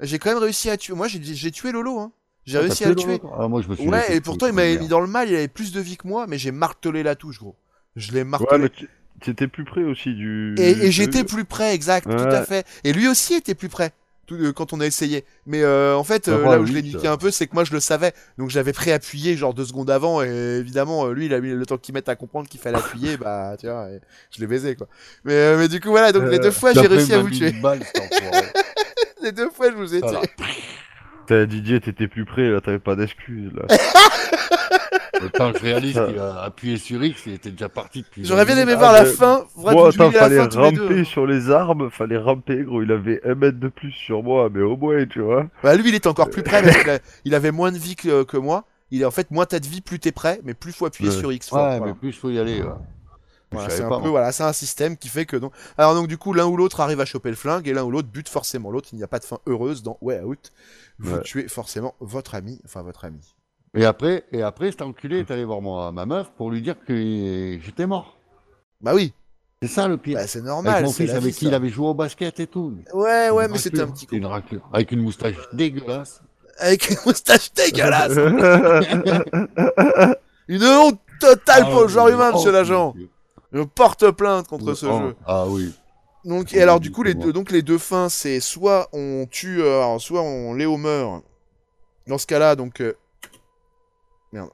J'ai quand même réussi à tuer. Moi, j'ai j'ai tué Lolo, hein. J'ai Ah, réussi à le tuer. Ah, moi, je me suis Ouais, et pourtant, il m'avait mis dans le mal, il avait plus de vie que moi, mais j'ai martelé la touche, gros. Je l'ai Ouais, martelé. tu- t'étais plus près aussi du. Et, j'étais plus près, exact, tout Ouais. à fait. Et lui aussi était plus près. tout- euh, quand on a essayé. Mais euh, en fait, euh, là où je l'ai niqué un peu, c'est que moi je le savais. Donc j'avais préappuyé genre deux secondes avant. Et évidemment, euh, lui, il a mis le temps qu'il mette à comprendre qu'il fallait appuyer. bah, tu vois, je l'ai baisé quoi. Mais, mais du coup, voilà. Donc les deux fois, j'ai réussi à vous tuer. balle. [laughs] Les deux fois, je vous ai Voilà. tué. T'as Didier, t'étais plus près, là, t'avais pas d'excuses, là. [laughs] Le temps que je réalise qu'il a appuyé sur X, il était déjà parti depuis. J'aurais bien aimé Ah, voir la mais- fin. Vrai, Moi, la fallait fin les ramper sur les armes, fallait ramper, gros, il avait un mètre de plus sur moi, mais au moins, tu vois. Bah lui il était encore plus près parce [laughs] qu'il avait moins de vie que, que moi. Il est en fait moins t'as de vie plus t'es prêt, mais plus faut appuyer Ouais. sur X. fort, Ouais, voilà. mais plus faut y aller. ouais. Voilà, c'est un pas, peu voilà, c'est un système qui fait que donc alors donc du coup l'un ou l'autre arrive à choper le flingue et l'un ou l'autre bute forcément l'autre. Il n'y a pas de fin heureuse dans Way Out. Vous Ouais. tuez forcément votre ami, enfin votre ami. Et après, et après, cet enculé est allé voir moi, ma meuf pour lui dire que j'étais mort. Bah oui, C'est ça le pire. bah, c'est Avec normal. mon c'est fils avec vie, qui il avait joué au basket et tout. Ouais Une ouais mais c'était un petit coup une raclure. Avec une moustache dégueulasse. avec une moustache dégueulasse, [laughs] une honte totale pour le genre Ah, humain, oh, monsieur l'agent. Je porte plainte contre ce Oh, jeu. Ah oui. Donc, et alors, du coup, les deux, donc les deux fins, c'est soit on tue, euh, alors, soit on Léo meurt. Dans ce cas-là, donc. euh, Merde.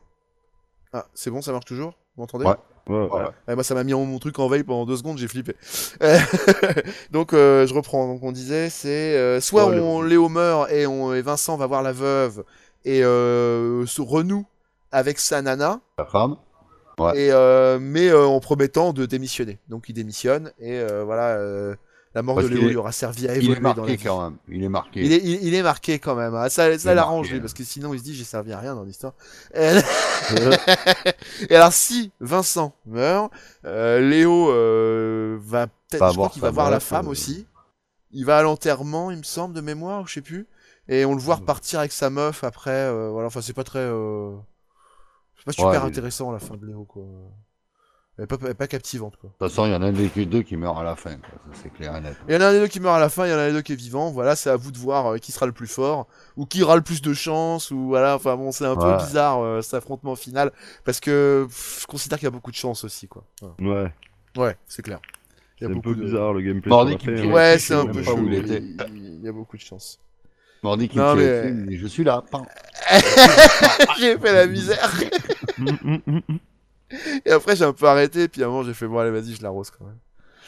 Ah, c'est bon, ça marche toujours? Vous m'entendez? Ouais. Ouais, ouais. Ouais, moi, ça m'a mis en- mon truc en veille pendant deux secondes, j'ai flippé. [laughs] Donc, euh, je reprends. Donc, on disait, c'est euh, soit Oh, on Léo meurt et, on, et Vincent va voir la veuve et euh, se renoue avec sa nana. La femme. Ouais. Et euh, mais euh, en promettant de démissionner. Donc il démissionne et euh, voilà, La mort Parce de Léo lui aura servi à Il évoluer est dans la marqué quand même. Il est marqué. Il est, il, il est marqué quand même. hein. Ça, Il ça l'arrange marqué, lui, hein. parce que sinon il se dit j'ai servi à rien dans l'histoire. Et... [laughs] Et alors si Vincent meurt, Léo va peut-être, Va je crois voir qu'il sa va voir la femme aussi. Il va à l'enterrement, il me semble, de mémoire, je sais plus. Et on le voit repartir avec sa meuf après. voilà, enfin c'est pas très, pas super Ouais, intéressant la fin de Léo quoi. Elle est pas, elle est pas captivante quoi. De toute façon, il y en a un des deux qui meurt à la fin. quoi. Ça, c'est clair et net. Il y en a un des deux qui meurt à la fin, il y en a un des deux qui est vivant. Voilà, c'est à vous de voir euh, qui sera le plus fort ou qui aura le plus de chance ou voilà. Enfin bon, c'est un peu bizarre euh, cet affrontement final parce que pff, je considère qu'il y a beaucoup de chance aussi quoi. Voilà. Ouais, Ouais, c'est clair. C'est a un peu de- bizarre le gameplay. Mardi sur qui hein. Ouais, c'est un peu chaud. il Il, était. il- il y a beaucoup de chance. Mardi qui Non, me mais- je suis là. [laughs] J'ai fait la misère. [laughs] Et après j'ai un peu arrêté, puis à un moment j'ai fait bon allez vas-y je l'arrose quand même.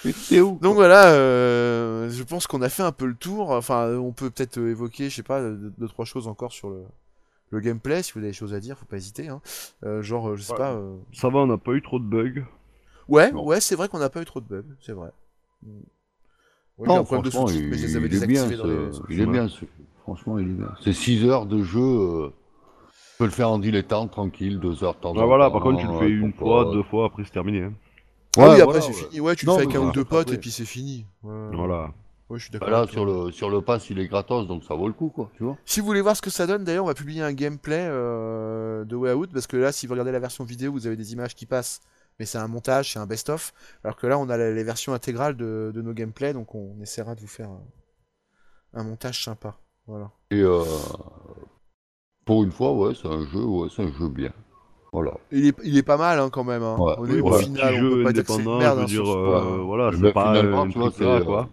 Mais t'es où Donc voilà, euh, je pense qu'on a fait un peu le tour. Enfin, on peut peut-être euh, évoquer, je sais pas, deux, deux, trois choses encore sur le, le gameplay. Si vous avez des choses à dire, faut pas hésiter. Hein. Euh, genre, je sais Ouais. pas. euh, Ça va, on n'a pas eu trop de bugs. Ouais, Non. ouais, c'est vrai qu'on n'a pas eu trop de bugs, c'est vrai. Mm. Ouais, Non, de franchement, sous-titres, il, mais je les avais il est bien. désactivés dans les. Il est bien. ce- Franchement, il est bien. C'est 6 heures de jeu. Euh, Tu peux le faire en dilettante, tranquille, 2 heures de temps Ah, voilà, par contre, tu le fais avec une fois, deux fois, après c'est terminé. hein. Ah oui, après voilà, c'est ouais. fini. Ouais, tu Non, le fais avec un ou deux potes et puis c'est fini. Ouais, Voilà. ouais, je suis Bah d'accord. Là, sur le, sur le pass, il est gratos, donc ça vaut le coup, quoi, tu vois. Si vous voulez voir ce que ça donne, d'ailleurs, on va publier un gameplay euh, de Way Out, parce que là, si vous regardez la version vidéo, vous avez des images qui passent, mais c'est un montage, c'est un best-of, alors que là, on a les versions intégrales de, de nos gameplays, donc on essaiera de vous faire un, un montage sympa. Voilà. Et euh, pour une fois, ouais, c'est un jeu, ouais, c'est un jeu bien. Voilà. Il est, il est pas mal, hein, quand même. Hein. Ouais. On Oui, est au ouais. final, on peut jeu pas dire que c'est une merde. je veux hein, dire, euh, voilà, c'est pas finalement, un tu vois, triple A, c'est, quoi.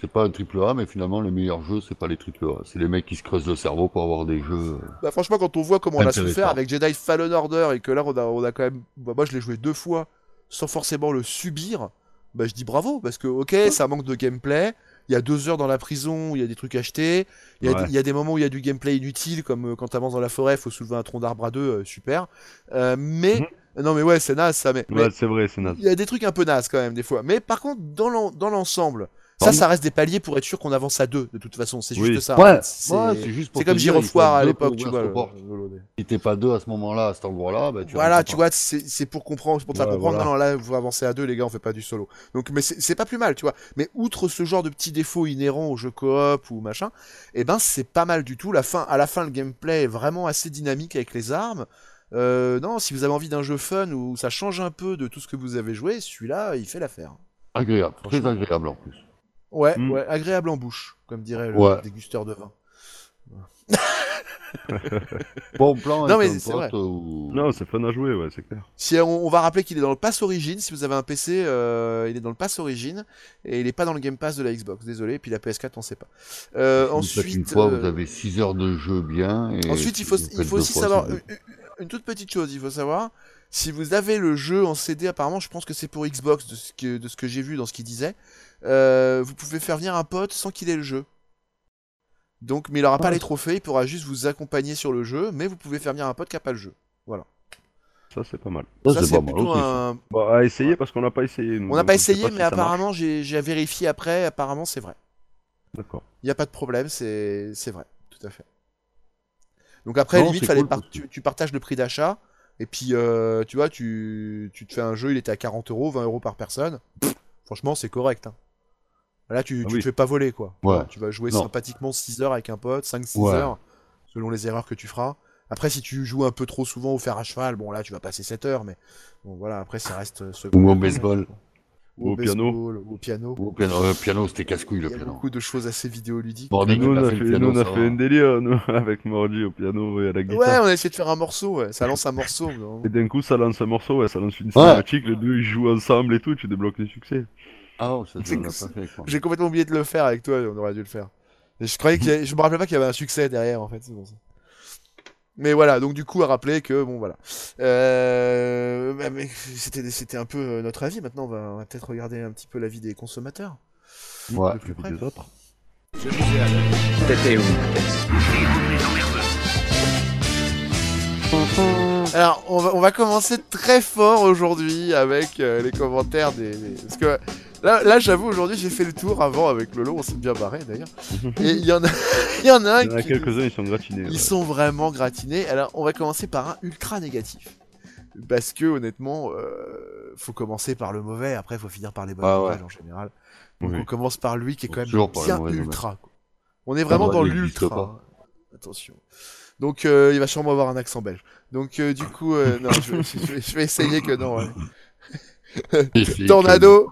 C'est pas un triple A, mais finalement, les meilleurs jeux, c'est pas les triple A. C'est les mecs qui se creusent le cerveau pour avoir des jeux. euh, Bah, franchement, quand on voit comment on a souffert avec Jedi Fallen Order et que là, on a, on a quand même. Bah, moi, je l'ai joué deux fois sans forcément le subir. Bah, je dis bravo parce que, ok, ça manque de gameplay. Il y a deux heures dans la prison, il y a des trucs achetés. Il y, a Ouais. des- il y a des moments où il y a du gameplay inutile, comme euh, quand t'avances dans la forêt, faut soulever un tronc d'arbre à deux, euh, super. Euh, mais. Non, mais ouais, c'est naze ça, mais. mais Ouais, c'est vrai, c'est naze. il y a des trucs un peu nazes quand même, des fois. Mais par contre, dans l'ensemble, ça, ça reste des paliers pour être sûr qu'on avance à deux, de toute façon. C'est Oui. juste ça. Ouais. C'est ouais, comme Girofoire à l'époque, tu vois. Si t'es pas deux à ce moment-là, à cet endroit-là, bah, tu Voilà, tu pas. vois, c'est pour comprendre, c'est pour te faire Ouais, comprendre. voilà. Non, non, là, vous avancez à deux, les gars, on fait pas du solo. Donc, mais c'est pas plus mal, tu vois. Mais outre ce genre de petits défauts inhérents au jeu coop ou machin, eh ben, c'est pas mal du tout. La fin, à la fin, le gameplay est vraiment assez dynamique avec les armes. Euh, non, si vous avez envie d'un jeu fun où ça change un peu de tout ce que vous avez joué, celui-là, il fait l'affaire. Agréable, très agréable en plus. Ouais, Mm. ouais, agréable en bouche, comme dirait le Ouais. dégusteur de vin. [laughs] Bon plan Non, avec mais c'est vrai. ou... Non, c'est fun à jouer, ouais, c'est clair. Si on, on va rappeler qu'il est dans le pass origine, si vous avez un PC, euh, il est dans le pass origine et il est pas dans le Game Pass de la Xbox. Désolé, et puis la PS4 on sait pas. Euh, Si vous faites ensuite, une fois, euh, vous avez 6 heures de jeu bien. Et ensuite il faut, il faut aussi fois, savoir une- une toute petite chose. Il faut savoir si vous avez le jeu en CD. Apparemment, je pense que c'est pour Xbox de ce que de ce que j'ai vu dans ce qu'il disait. Euh, vous pouvez faire venir un pote sans qu'il ait le jeu. Donc, mais il aura pas les trophées, il pourra juste vous accompagner sur le jeu, mais vous pouvez faire venir un pote qui a pas le jeu. Ça, c'est pas mal. Ça, Ça, c'est mal plutôt ça. un, Bon, à essayer parce qu'on n'a pas essayé. nous, On n'a pas essayé, mais apparemment, j'ai vérifié après, apparemment c'est vrai. D'accord. Il n'y a pas de problème, c'est c'est vrai, tout à fait. Donc après, Non, limite, fallait cool, par- tu, tu partages le prix d'achat, et puis euh, tu vois, tu, tu te fais un jeu, il était à 40 euros, 20 euros par personne. Pff, franchement, c'est correct. hein. Là, tu, Ah tu oui. te fais pas voler, quoi. Ouais. Tu vas jouer Non. sympathiquement 6 heures avec un pote, 5-6 Ouais. heures, selon les erreurs que tu feras. Après, si tu joues un peu trop souvent au fer à cheval, bon là, tu vas passer 7 heures, mais bon voilà, après, ça reste... euh, ce Ou au baseball. Ou au, Ou au piano. baseball, ou au piano. Ou au piano, euh, piano c'était casse-couille le Il y a piano. beaucoup de choses assez vidéoludiques. Bon, Nous, on a fait, piano, nous, on a fait un délire, nous, [laughs] avec Mordi au piano et à la guitare. Ouais, on a essayé de faire un morceau, ouais. ça lance un morceau. Et d'un coup, ça lance un morceau, ouais, ça lance une cinématique, les deux ils jouent ensemble et tout, tu débloques les succès. Ah, oh, ça, [laughs] C'est que- pas fait, quoi. J'ai complètement oublié de le faire avec toi, on aurait dû le faire. Et je croyais avait- je me rappelais pas qu'il y avait un succès derrière en fait, c'est pour ça. Mais voilà, donc du coup à rappeler que bon voilà. Euh, bah, mais c'était c'était un peu euh, notre avis. Maintenant, on va, on va peut-être regarder un petit peu l'avis des consommateurs. Ouais. de plus près. des autres. T'étais où, [laughs] Alors, on va, on va commencer très fort aujourd'hui avec euh, les commentaires des, des- Parce que là, là j'avoue, aujourd'hui, j'ai fait le tour avant avec Lolo, on s'est bien barré d'ailleurs. [laughs] Et il y en a, [laughs] il y en a un Il y en a qui- quelques-uns, ils sont gratinés. Ils ouais. sont vraiment gratinés. Alors, on va commencer par un ultra négatif. Parce que, honnêtement, euh, faut commencer par le mauvais, après, faut finir par les bonnes Ah nouvelles ouais. en général. Donc, Oui. on commence par lui qui est quand même bien ultra. quoi. On est vraiment Ouais, dans il existe l'ultra. pas. Attention. Donc, euh, il va sûrement avoir un accent belge. Donc, euh, du coup, euh, non, je, vais- je vais- je vais essayer que non. ouais. Filles, Tornado,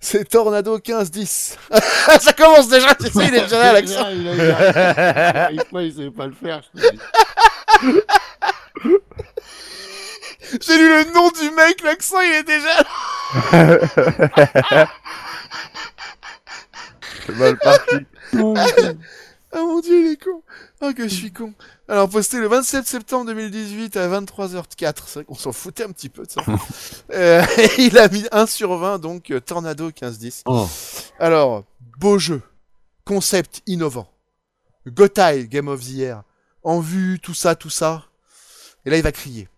c'est Tornado 15-10. [laughs] Ça commence déjà, tu sais, il est déjà là, l'accent. Il a- il a- [laughs] il a- il savait pas le faire. J'ai lu le nom du mec, l'accent, il est déjà là. C'est mal parti. [laughs] Ah mon dieu, il est con. Ah que je suis con. Alors posté le 27 septembre 2018 à 23h04. C'est vrai qu'on s'en foutait un petit peu de ça. [laughs] Euh, [laughs] il a mis 1 sur 20, donc euh, Tornado 15-10. Oh. Alors, beau jeu. Concept innovant. Gotai, Game of the Year. En vue, tout ça, tout ça. Et là, il va crier.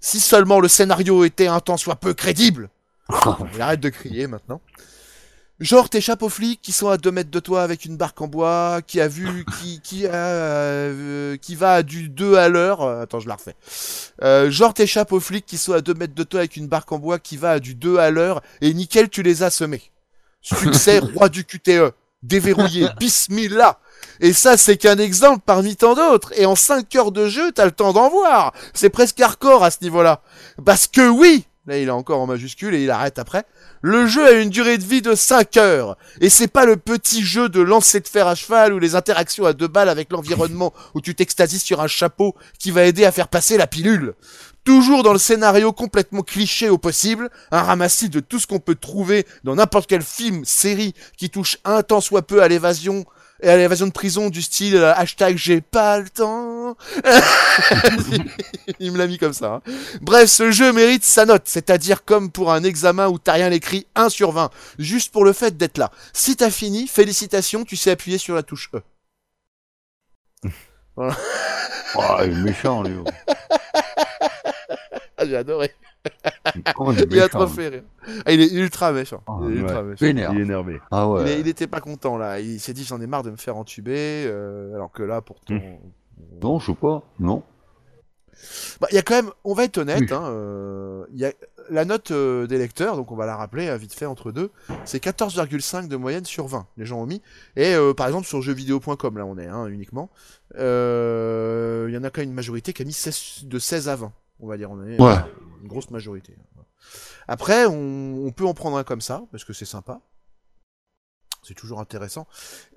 Si seulement le scénario était un tant soit peu crédible. [laughs] Il arrête de crier maintenant. Genre, t'échappes aux flics qui sont à 2 mètres de toi avec une barque en bois, qui a vu, [laughs] qui, qui, a, euh, qui va à du 2 à l'heure. Euh, Attends, je la refais. Euh, genre, t'échappes aux flics qui sont à 2 mètres de toi avec une barque en bois qui va à du 2 à l'heure, et nickel, tu les as semés. Succès, [laughs] roi du QTE. Déverrouillé. [laughs] Bismillah. Et ça, c'est qu'un exemple parmi tant d'autres. Et en 5 heures de jeu, t'as le temps d'en voir. C'est presque hardcore à ce niveau-là. Parce que oui, là il est encore en majuscule et il arrête après. Le jeu a une durée de vie de 5 heures. Et c'est pas le petit jeu de lancer de fer à cheval ou les interactions à deux balles avec l'environnement [laughs] où tu t'extasies sur un chapeau qui va aider à faire passer la pilule. Toujours dans le scénario complètement cliché au possible, un ramassis de tout ce qu'on peut trouver dans n'importe quel film, série qui touche un tant soit peu à l'évasion et à l'évasion de prison du style euh, hashtag j'ai pas le temps. [laughs] Il me l'a mis comme ça. hein. Bref, ce jeu mérite sa note, c'est-à-dire comme pour un examen où t'as rien écrit, 1 sur 20, juste pour le fait d'être là. Si t'as fini, félicitations, tu sais appuyer sur la touche E. [laughs] Oh, il est méchant, lui. Ah, j'ai adoré. [laughs] Il a trop fait rire. Ah, il est ultra méchant. Ah, il est ultra ouais. méchant. Vénère. Il est énervé. Ah ouais. Il, est- il était pas content là. Il s'est dit j'en ai marre de me faire entuber. euh, alors que là, pourtant. Non, je sais pas. Non. Bah, il y a quand même, on va être honnête, Oui. hein, euh, il y a la note euh, des lecteurs, donc on va la rappeler euh, vite fait entre deux, c'est 14,5 de moyenne sur 20, les gens ont mis. Et euh, par exemple sur jeuxvideo.com, là on est hein, uniquement, euh, il y en a quand même une majorité qui a mis 16 de 16 à 20, on va dire, on est Ouais. Une grosse majorité. Après, on, on peut en prendre un comme ça, parce que c'est sympa. C'est toujours intéressant.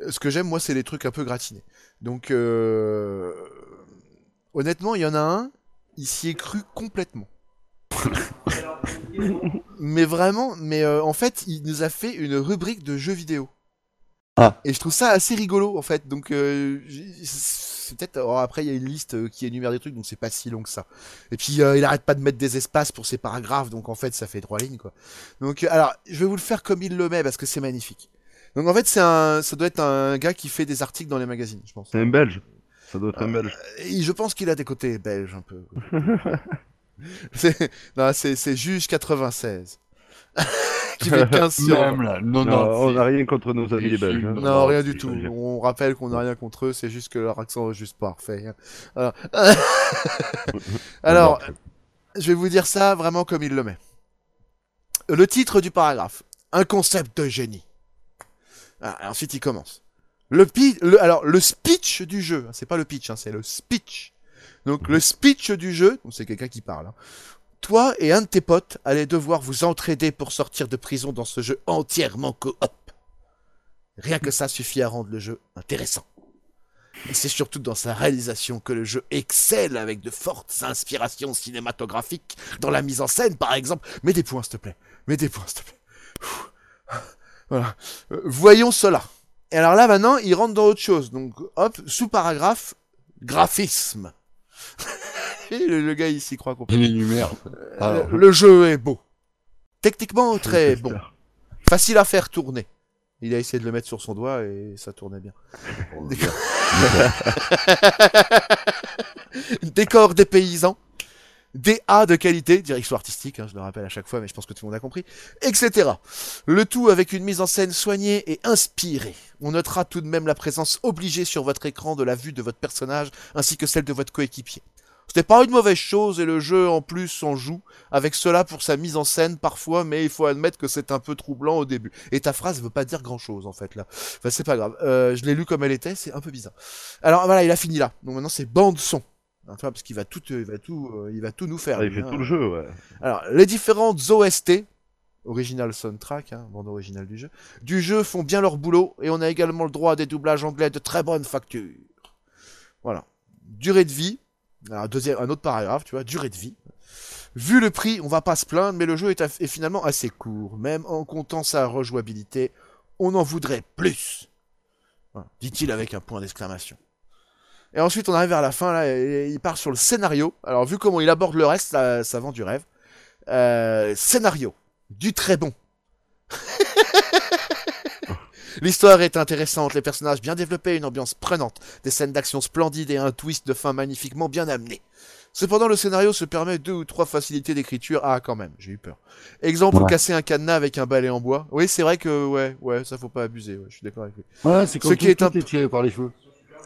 Euh, Ce que j'aime, moi, c'est les trucs un peu gratinés. Donc, euh, honnêtement, il y en a un, il s'y est cru complètement. [laughs] mais vraiment, mais euh, en fait, il nous a fait une rubrique de jeux vidéo. Ah. Et je trouve ça assez rigolo, en fait. Donc, euh, c'est peut-être. alors après, il y a une liste euh, qui énumère des trucs, donc c'est pas si long que ça. Et puis, euh, il arrête pas de mettre des espaces pour ses paragraphes, donc en fait, ça fait trois lignes, quoi. Donc, euh, alors, je vais vous le faire comme il le met parce que c'est magnifique. Donc, en fait, c'est un, ça doit être un gars qui fait des articles dans les magazines, je pense. C'est un belge. Ça doit être un belge. Et je pense qu'il a des côtés belges un peu. [laughs] c'est, non, c'est, c'est juge 96. [laughs] qui fait 15 [laughs] sur. Même là, non, Non, non. on n'a rien contre nos amis les belges. hein. Non, rien du tout. On rappelle qu'on n'a rien contre eux, c'est juste que leur accent est juste parfait. hein. Alors, [laughs] Alors, je vais vous dire ça vraiment comme il le met. Le titre du paragraphe. Un concept de génie. Ah, ensuite, il commence. Le, pi- le alors le speech du jeu, hein, c'est pas le pitch, hein, c'est le speech. Donc le speech du jeu, donc c'est quelqu'un qui parle. hein. Toi et un de tes potes allez devoir vous entraider pour sortir de prison dans ce jeu entièrement coop. Rien que ça suffit à rendre le jeu intéressant. Et c'est surtout dans sa réalisation que le jeu excelle avec de fortes inspirations cinématographiques dans la mise en scène, par exemple. Mets des points, s'il te plaît. Mets des points, s'il te plaît. Voilà. Euh, voyons cela. Et alors là, maintenant, il rentre dans autre chose. Donc, hop, sous-paragraphe, graphisme. Et le, le gars, il s'y croit complètement. Il énumère. Alors, Le, le jeu est beau. Techniquement, [laughs] très bon. Facile à faire tourner. Il a essayé de le mettre sur son doigt et ça tournait bien. [laughs] Décor des paysans. DA de qualité, direction artistique, hein, je le rappelle à chaque fois, mais je pense que tout le monde a compris, etc. Le tout avec une mise en scène soignée et inspirée. On notera tout de même la présence obligée sur votre écran de la vue de votre personnage, ainsi que celle de votre coéquipier. C'était pas une mauvaise chose et le jeu en plus s'en joue avec cela pour sa mise en scène parfois, mais il faut admettre que c'est un peu troublant au début. Et ta phrase veut pas dire grand chose en fait là. Enfin c'est pas grave. Euh, je l'ai lu comme elle était, c'est un peu bizarre. Alors voilà, il a fini là. Donc maintenant c'est bande son. Hein, tu vois, parce qu'il va tout, euh, il va tout, euh, il va tout nous faire. Il fait hein. tout le jeu, ouais. Alors, les différentes OST, original soundtrack, hein, bande originale du jeu, du jeu font bien leur boulot et on a également le droit à des doublages anglais de très bonne facture. Voilà. Durée de vie, un autre paragraphe, tu vois, durée de vie. Vu le prix, on va pas se plaindre, mais le jeu est, finalement assez court. Même en comptant sa rejouabilité, on en voudrait plus. Dit-il avec un point d'exclamation. Et ensuite, on arrive vers la fin, là, et il part sur le scénario. Alors, vu comment il aborde le reste, ça, ça vend du rêve. Euh, scénario. Du très bon. [laughs] L'histoire est intéressante, les personnages bien développés, une ambiance prenante, des scènes d'action splendides et un twist de fin magnifiquement bien amené. Cependant, le scénario se permet deux ou trois facilités d'écriture. Ah, quand même, j'ai eu peur. Exemple, Ouais. casser un cadenas avec un balai en bois. Oui, c'est vrai que, ouais, ouais, ça faut pas abuser, ouais, je suis d'accord avec lui. Ouais, c'est comme Ce qui tout, est un tout est tiré par les cheveux.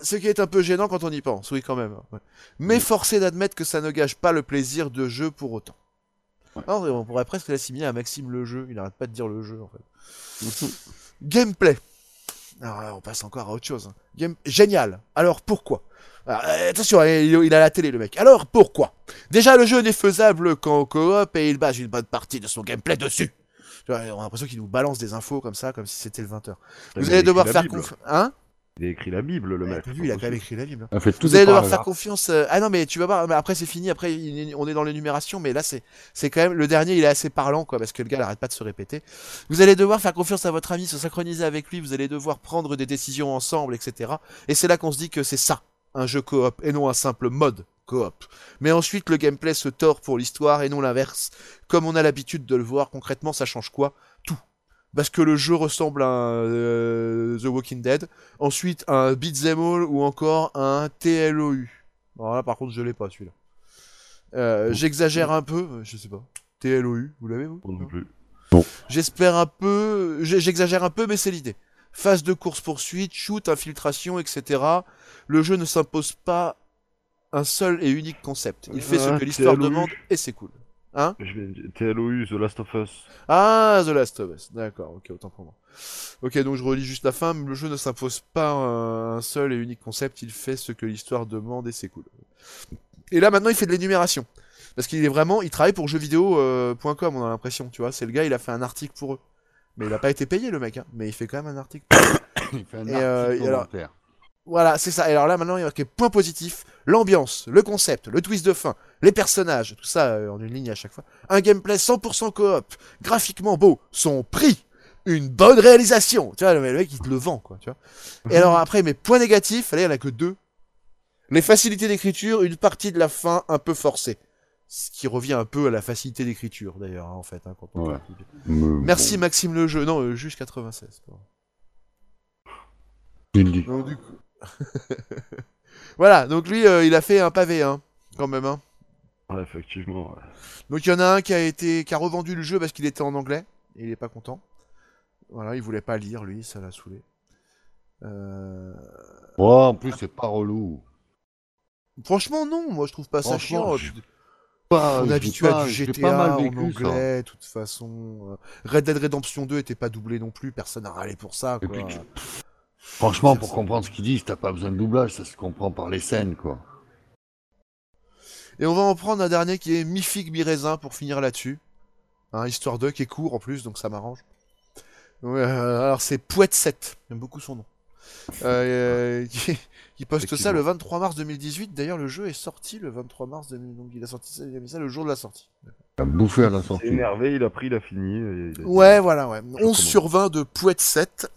Ce qui est un peu gênant quand on y pense, oui, quand même. ouais. Mais forcé d'admettre que ça ne gâche pas le plaisir de jeu pour autant. Alors, on pourrait presque l'assimiler à Maxime le jeu, il arrête pas de dire le jeu, en fait. Gameplay. Alors là, on passe encore à autre chose. hein. Game... Génial. Alors pourquoi? Alors, euh, Attention, il, a la télé le mec. Alors pourquoi? Déjà, le jeu n'est faisable qu'en coop et il base une bonne partie de son gameplay dessus. Tu vois, On a l'impression qu'il nous balance des infos comme ça, comme si c'était le 20h. Mais Vous allez devoir faire confiance. Hein? Il a écrit la Bible, le Ouais, mec. t'as vu, il a quand même écrit la Bible. hein. Tous Vous allez devoir faire confiance. euh, Ah non, mais tu vas voir. Mais après, c'est fini. Après, on est dans l'énumération. Mais là, c'est, c'est quand même le dernier. Il est assez parlant, quoi, parce que le gars n'arrête pas de se répéter. Vous allez devoir faire confiance à votre ami, se synchroniser avec lui. Vous allez devoir prendre des décisions ensemble, etc. Et c'est là qu'on se dit que c'est ça, un jeu coop, et non un simple mode coop. Mais ensuite, le gameplay se tord pour l'histoire et non l'inverse. Comme on a l'habitude de le voir, concrètement, ça change quoi? Parce que le jeu ressemble à un, euh, The Walking Dead, ensuite un Beat'em All ou encore un TLOU. Alors là, par contre, je l'ai pas celui-là. Euh, J'exagère un peu, euh, je sais pas. TLOU, vous l'avez vous? Non plus. J'espère un peu, j'exagère un peu, mais c'est l'idée. Phase de course-poursuite, shoot, infiltration, etc. Le jeu ne s'impose pas un seul et unique concept. Il fait ce Ah, que l'histoire TLOU. demande et c'est cool. Hein TLOU, The Last of Us. Ah, The Last of Us. D'accord, ok, autant pour moi. Ok, donc je relis juste la fin. Le jeu ne s'impose pas un seul et unique concept. Il fait ce que l'histoire demande et c'est cool. Et là, maintenant, il fait de l'énumération. Parce qu'il est vraiment, il travaille pour jeuxvideo.com, on a l'impression, tu vois. C'est le gars, il a fait un article pour eux. Mais il a pas été payé, le mec, hein. Mais il fait quand même un article. [coughs] Il fait un Et, euh, article et alors- commentaire. Voilà, c'est ça. Et alors là, maintenant, il y a marqué point positif, l'ambiance, le concept, le twist de fin, les personnages, tout ça euh, en une ligne à chaque fois. Un gameplay 100% coop, graphiquement beau, son prix, une bonne réalisation. Tu vois, le mec, il te le vend, quoi, tu vois. Et alors après, mes points négatifs, allez, il y en a que deux. Les facilités d'écriture, une partie de la fin un peu forcée. Ce qui revient un peu à la facilité d'écriture, d'ailleurs, hein, en fait, hein, quand on Ouais. Merci Maxime le jeu. Non, euh, juge 96. pardon. bon, il dit. Donc, du coup... [laughs] voilà, donc lui, euh, il a fait un pavé, hein, quand même. Hein. Ouais, effectivement. ouais. Donc il y en a un qui a été, qui a revendu le jeu parce qu'il était en anglais et il est pas content. Voilà, il voulait pas lire, lui, ça l'a saoulé. Euh... Ouais, en plus, c'est pas relou. Franchement, non, moi je trouve pas ça chiant. je- Puis, Pas, On est habitué pas- à du GTA pas mal en vécu, ça. anglais, de toute façon. Euh, Red Dead Redemption 2 était pas doublé non plus, personne n'a râlé pour ça. Et puis, Franchement, pour comprendre ce qu'ils disent, t'as pas besoin de doublage, ça se comprend par les scènes, quoi. Et on va en prendre un dernier qui est mi-figue, mi-raisin pour finir là-dessus. Hein, histoire 2 qui est court en plus, donc ça m'arrange. Ouais, euh, alors c'est Pouette 7, j'aime beaucoup son nom. [laughs] Euh, qui, qui poste ça le 23 mars 2018. D'ailleurs, le jeu est sorti le 23 mars 2018. Donc il a sorti ça, il a mis ça le jour de la sortie. T'as bouffé à la C'est sortie. énervé, il a pris, il a fini. il a Ouais, voilà, ouais. 11 comment. sur 20 de Pouette 7.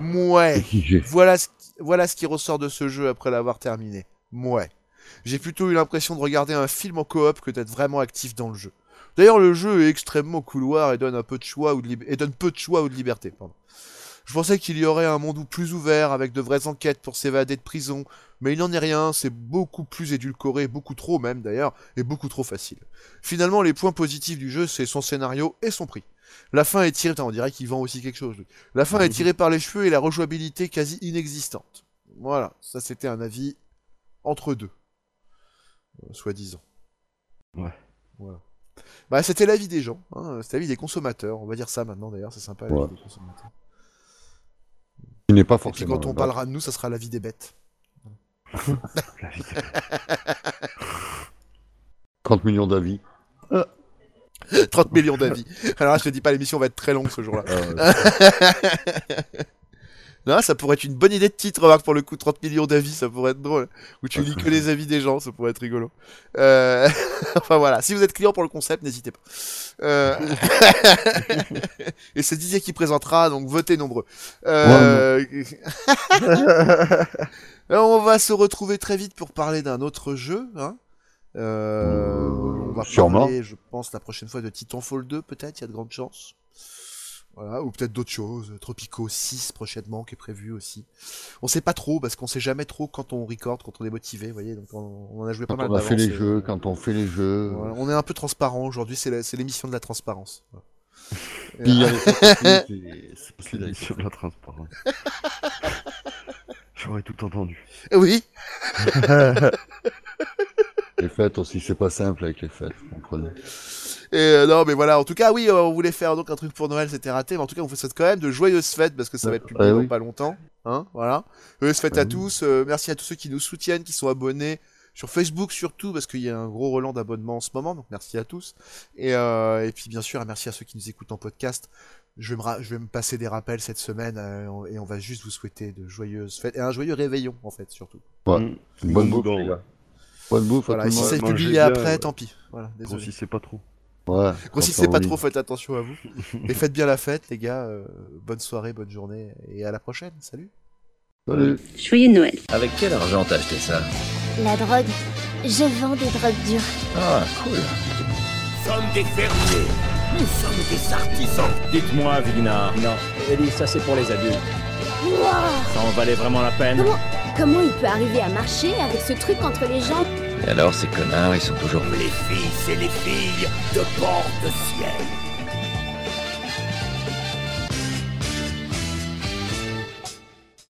Ouais. C'est qui j'ai Voilà ce, qui, voilà ce qui ressort de ce jeu après l'avoir terminé. Ouais. J'ai plutôt eu l'impression de regarder un film en coop que d'être vraiment actif dans le jeu. D'ailleurs, le jeu est extrêmement couloir et donne un peu de choix ou de lib- et donne peu de choix ou de liberté. Pardon. Je pensais qu'il y aurait un monde plus ouvert avec de vraies enquêtes pour s'évader de prison, mais il n'en est rien, c'est beaucoup plus édulcoré, beaucoup trop même d'ailleurs, et beaucoup trop facile. Finalement, les points positifs du jeu, c'est son scénario et son prix. La fin est tirée, Putain, on dirait qu'il vend aussi quelque chose. lui. La fin est tirée par les cheveux et la rejouabilité quasi inexistante. Voilà, ça c'était un avis entre deux, euh, soi-disant. Ouais. Voilà. Bah c'était l'avis des gens, hein, c'était l'avis des consommateurs. On va dire ça maintenant d'ailleurs, c'est sympa l'avis Ouais. des consommateurs. Il n'est pas Et puis forcément. quand on là. parlera de nous, ça sera l'avis des bêtes. [laughs] La vie. 30 [laughs] millions d'avis. [laughs] 30 millions d'avis. Alors là, je te dis pas, l'émission va être très longue ce jour-là. Euh, [laughs] Non, ça pourrait être une bonne idée de titre, remarque, pour le coup, 30 millions d'avis, ça pourrait être drôle. Où tu lis que les avis des gens, ça pourrait être rigolo. Euh... [laughs] enfin voilà, si vous êtes client pour le concept, n'hésitez pas. Euh... Et c'est Didier qui présentera, donc votez nombreux. Euh... On va se retrouver très vite pour parler d'un autre jeu. Hein. Euh... On va Sûrement. parler, je pense, la prochaine fois de Titanfall 2, peut-être, il y a de grandes chances. Voilà, ou peut-être d'autres choses, Tropico 6 prochainement qui est prévu aussi. On sait pas trop parce qu'on sait jamais trop quand on record, quand on est motivé, vous voyez, donc on, on a joué pas Quand mal on a fait les jeux, quand on fait les jeux. Voilà, on est un peu transparent aujourd'hui, c'est l'émission de la transparence. Voilà. Puis c'est- l'émission de la transparence. J'aurais tout entendu. Oui, [laughs] Les fêtes aussi, c'est pas simple avec les fêtes, vous comprenez. et euh, non mais voilà, en tout cas oui, euh, on voulait faire donc un truc pour Noël, c'était raté, mais en tout cas on vous souhaite quand même de joyeuses fêtes parce que ça va être publié dans oui. pas longtemps. Hein, voilà. Joyeuses fêtes à tous, euh, merci à tous ceux qui nous soutiennent, qui sont abonnés. Sur Facebook surtout, parce qu'il y a un gros relan d'abonnements en ce moment, donc merci à tous. Et, euh, et puis bien sûr, merci à ceux qui nous écoutent en podcast. Je vais me, je vais me passer des rappels cette semaine euh, et on va juste vous souhaiter de joyeuses fêtes et un joyeux réveillon en fait surtout. Ouais. Mm. Une bonne Bon Bonne bouffe Voilà, si c'est publié après, ouais. tant pis. Voilà, désolé. Grossissez pas trop. Ouais. Grossissez pas trop, faites attention à vous. [laughs] et faites bien la fête, les gars. euh, bonne soirée, bonne journée et à la prochaine. Salut. Salut. Joyeux Noël. Avec quel argent t'as acheté ça? La drogue. Je vends des drogues dures. Ah, cool. Nous sommes des fermiers. Nous sommes des artisans. Dites-moi, Vigna. Non, Ellie, ça c'est pour les adultes. Ça en valait vraiment la peine? Comment, comment il peut arriver à marcher avec ce truc entre les jambes Et alors, ces connards, ils sont toujours... Les fils et les filles de bord de ciel.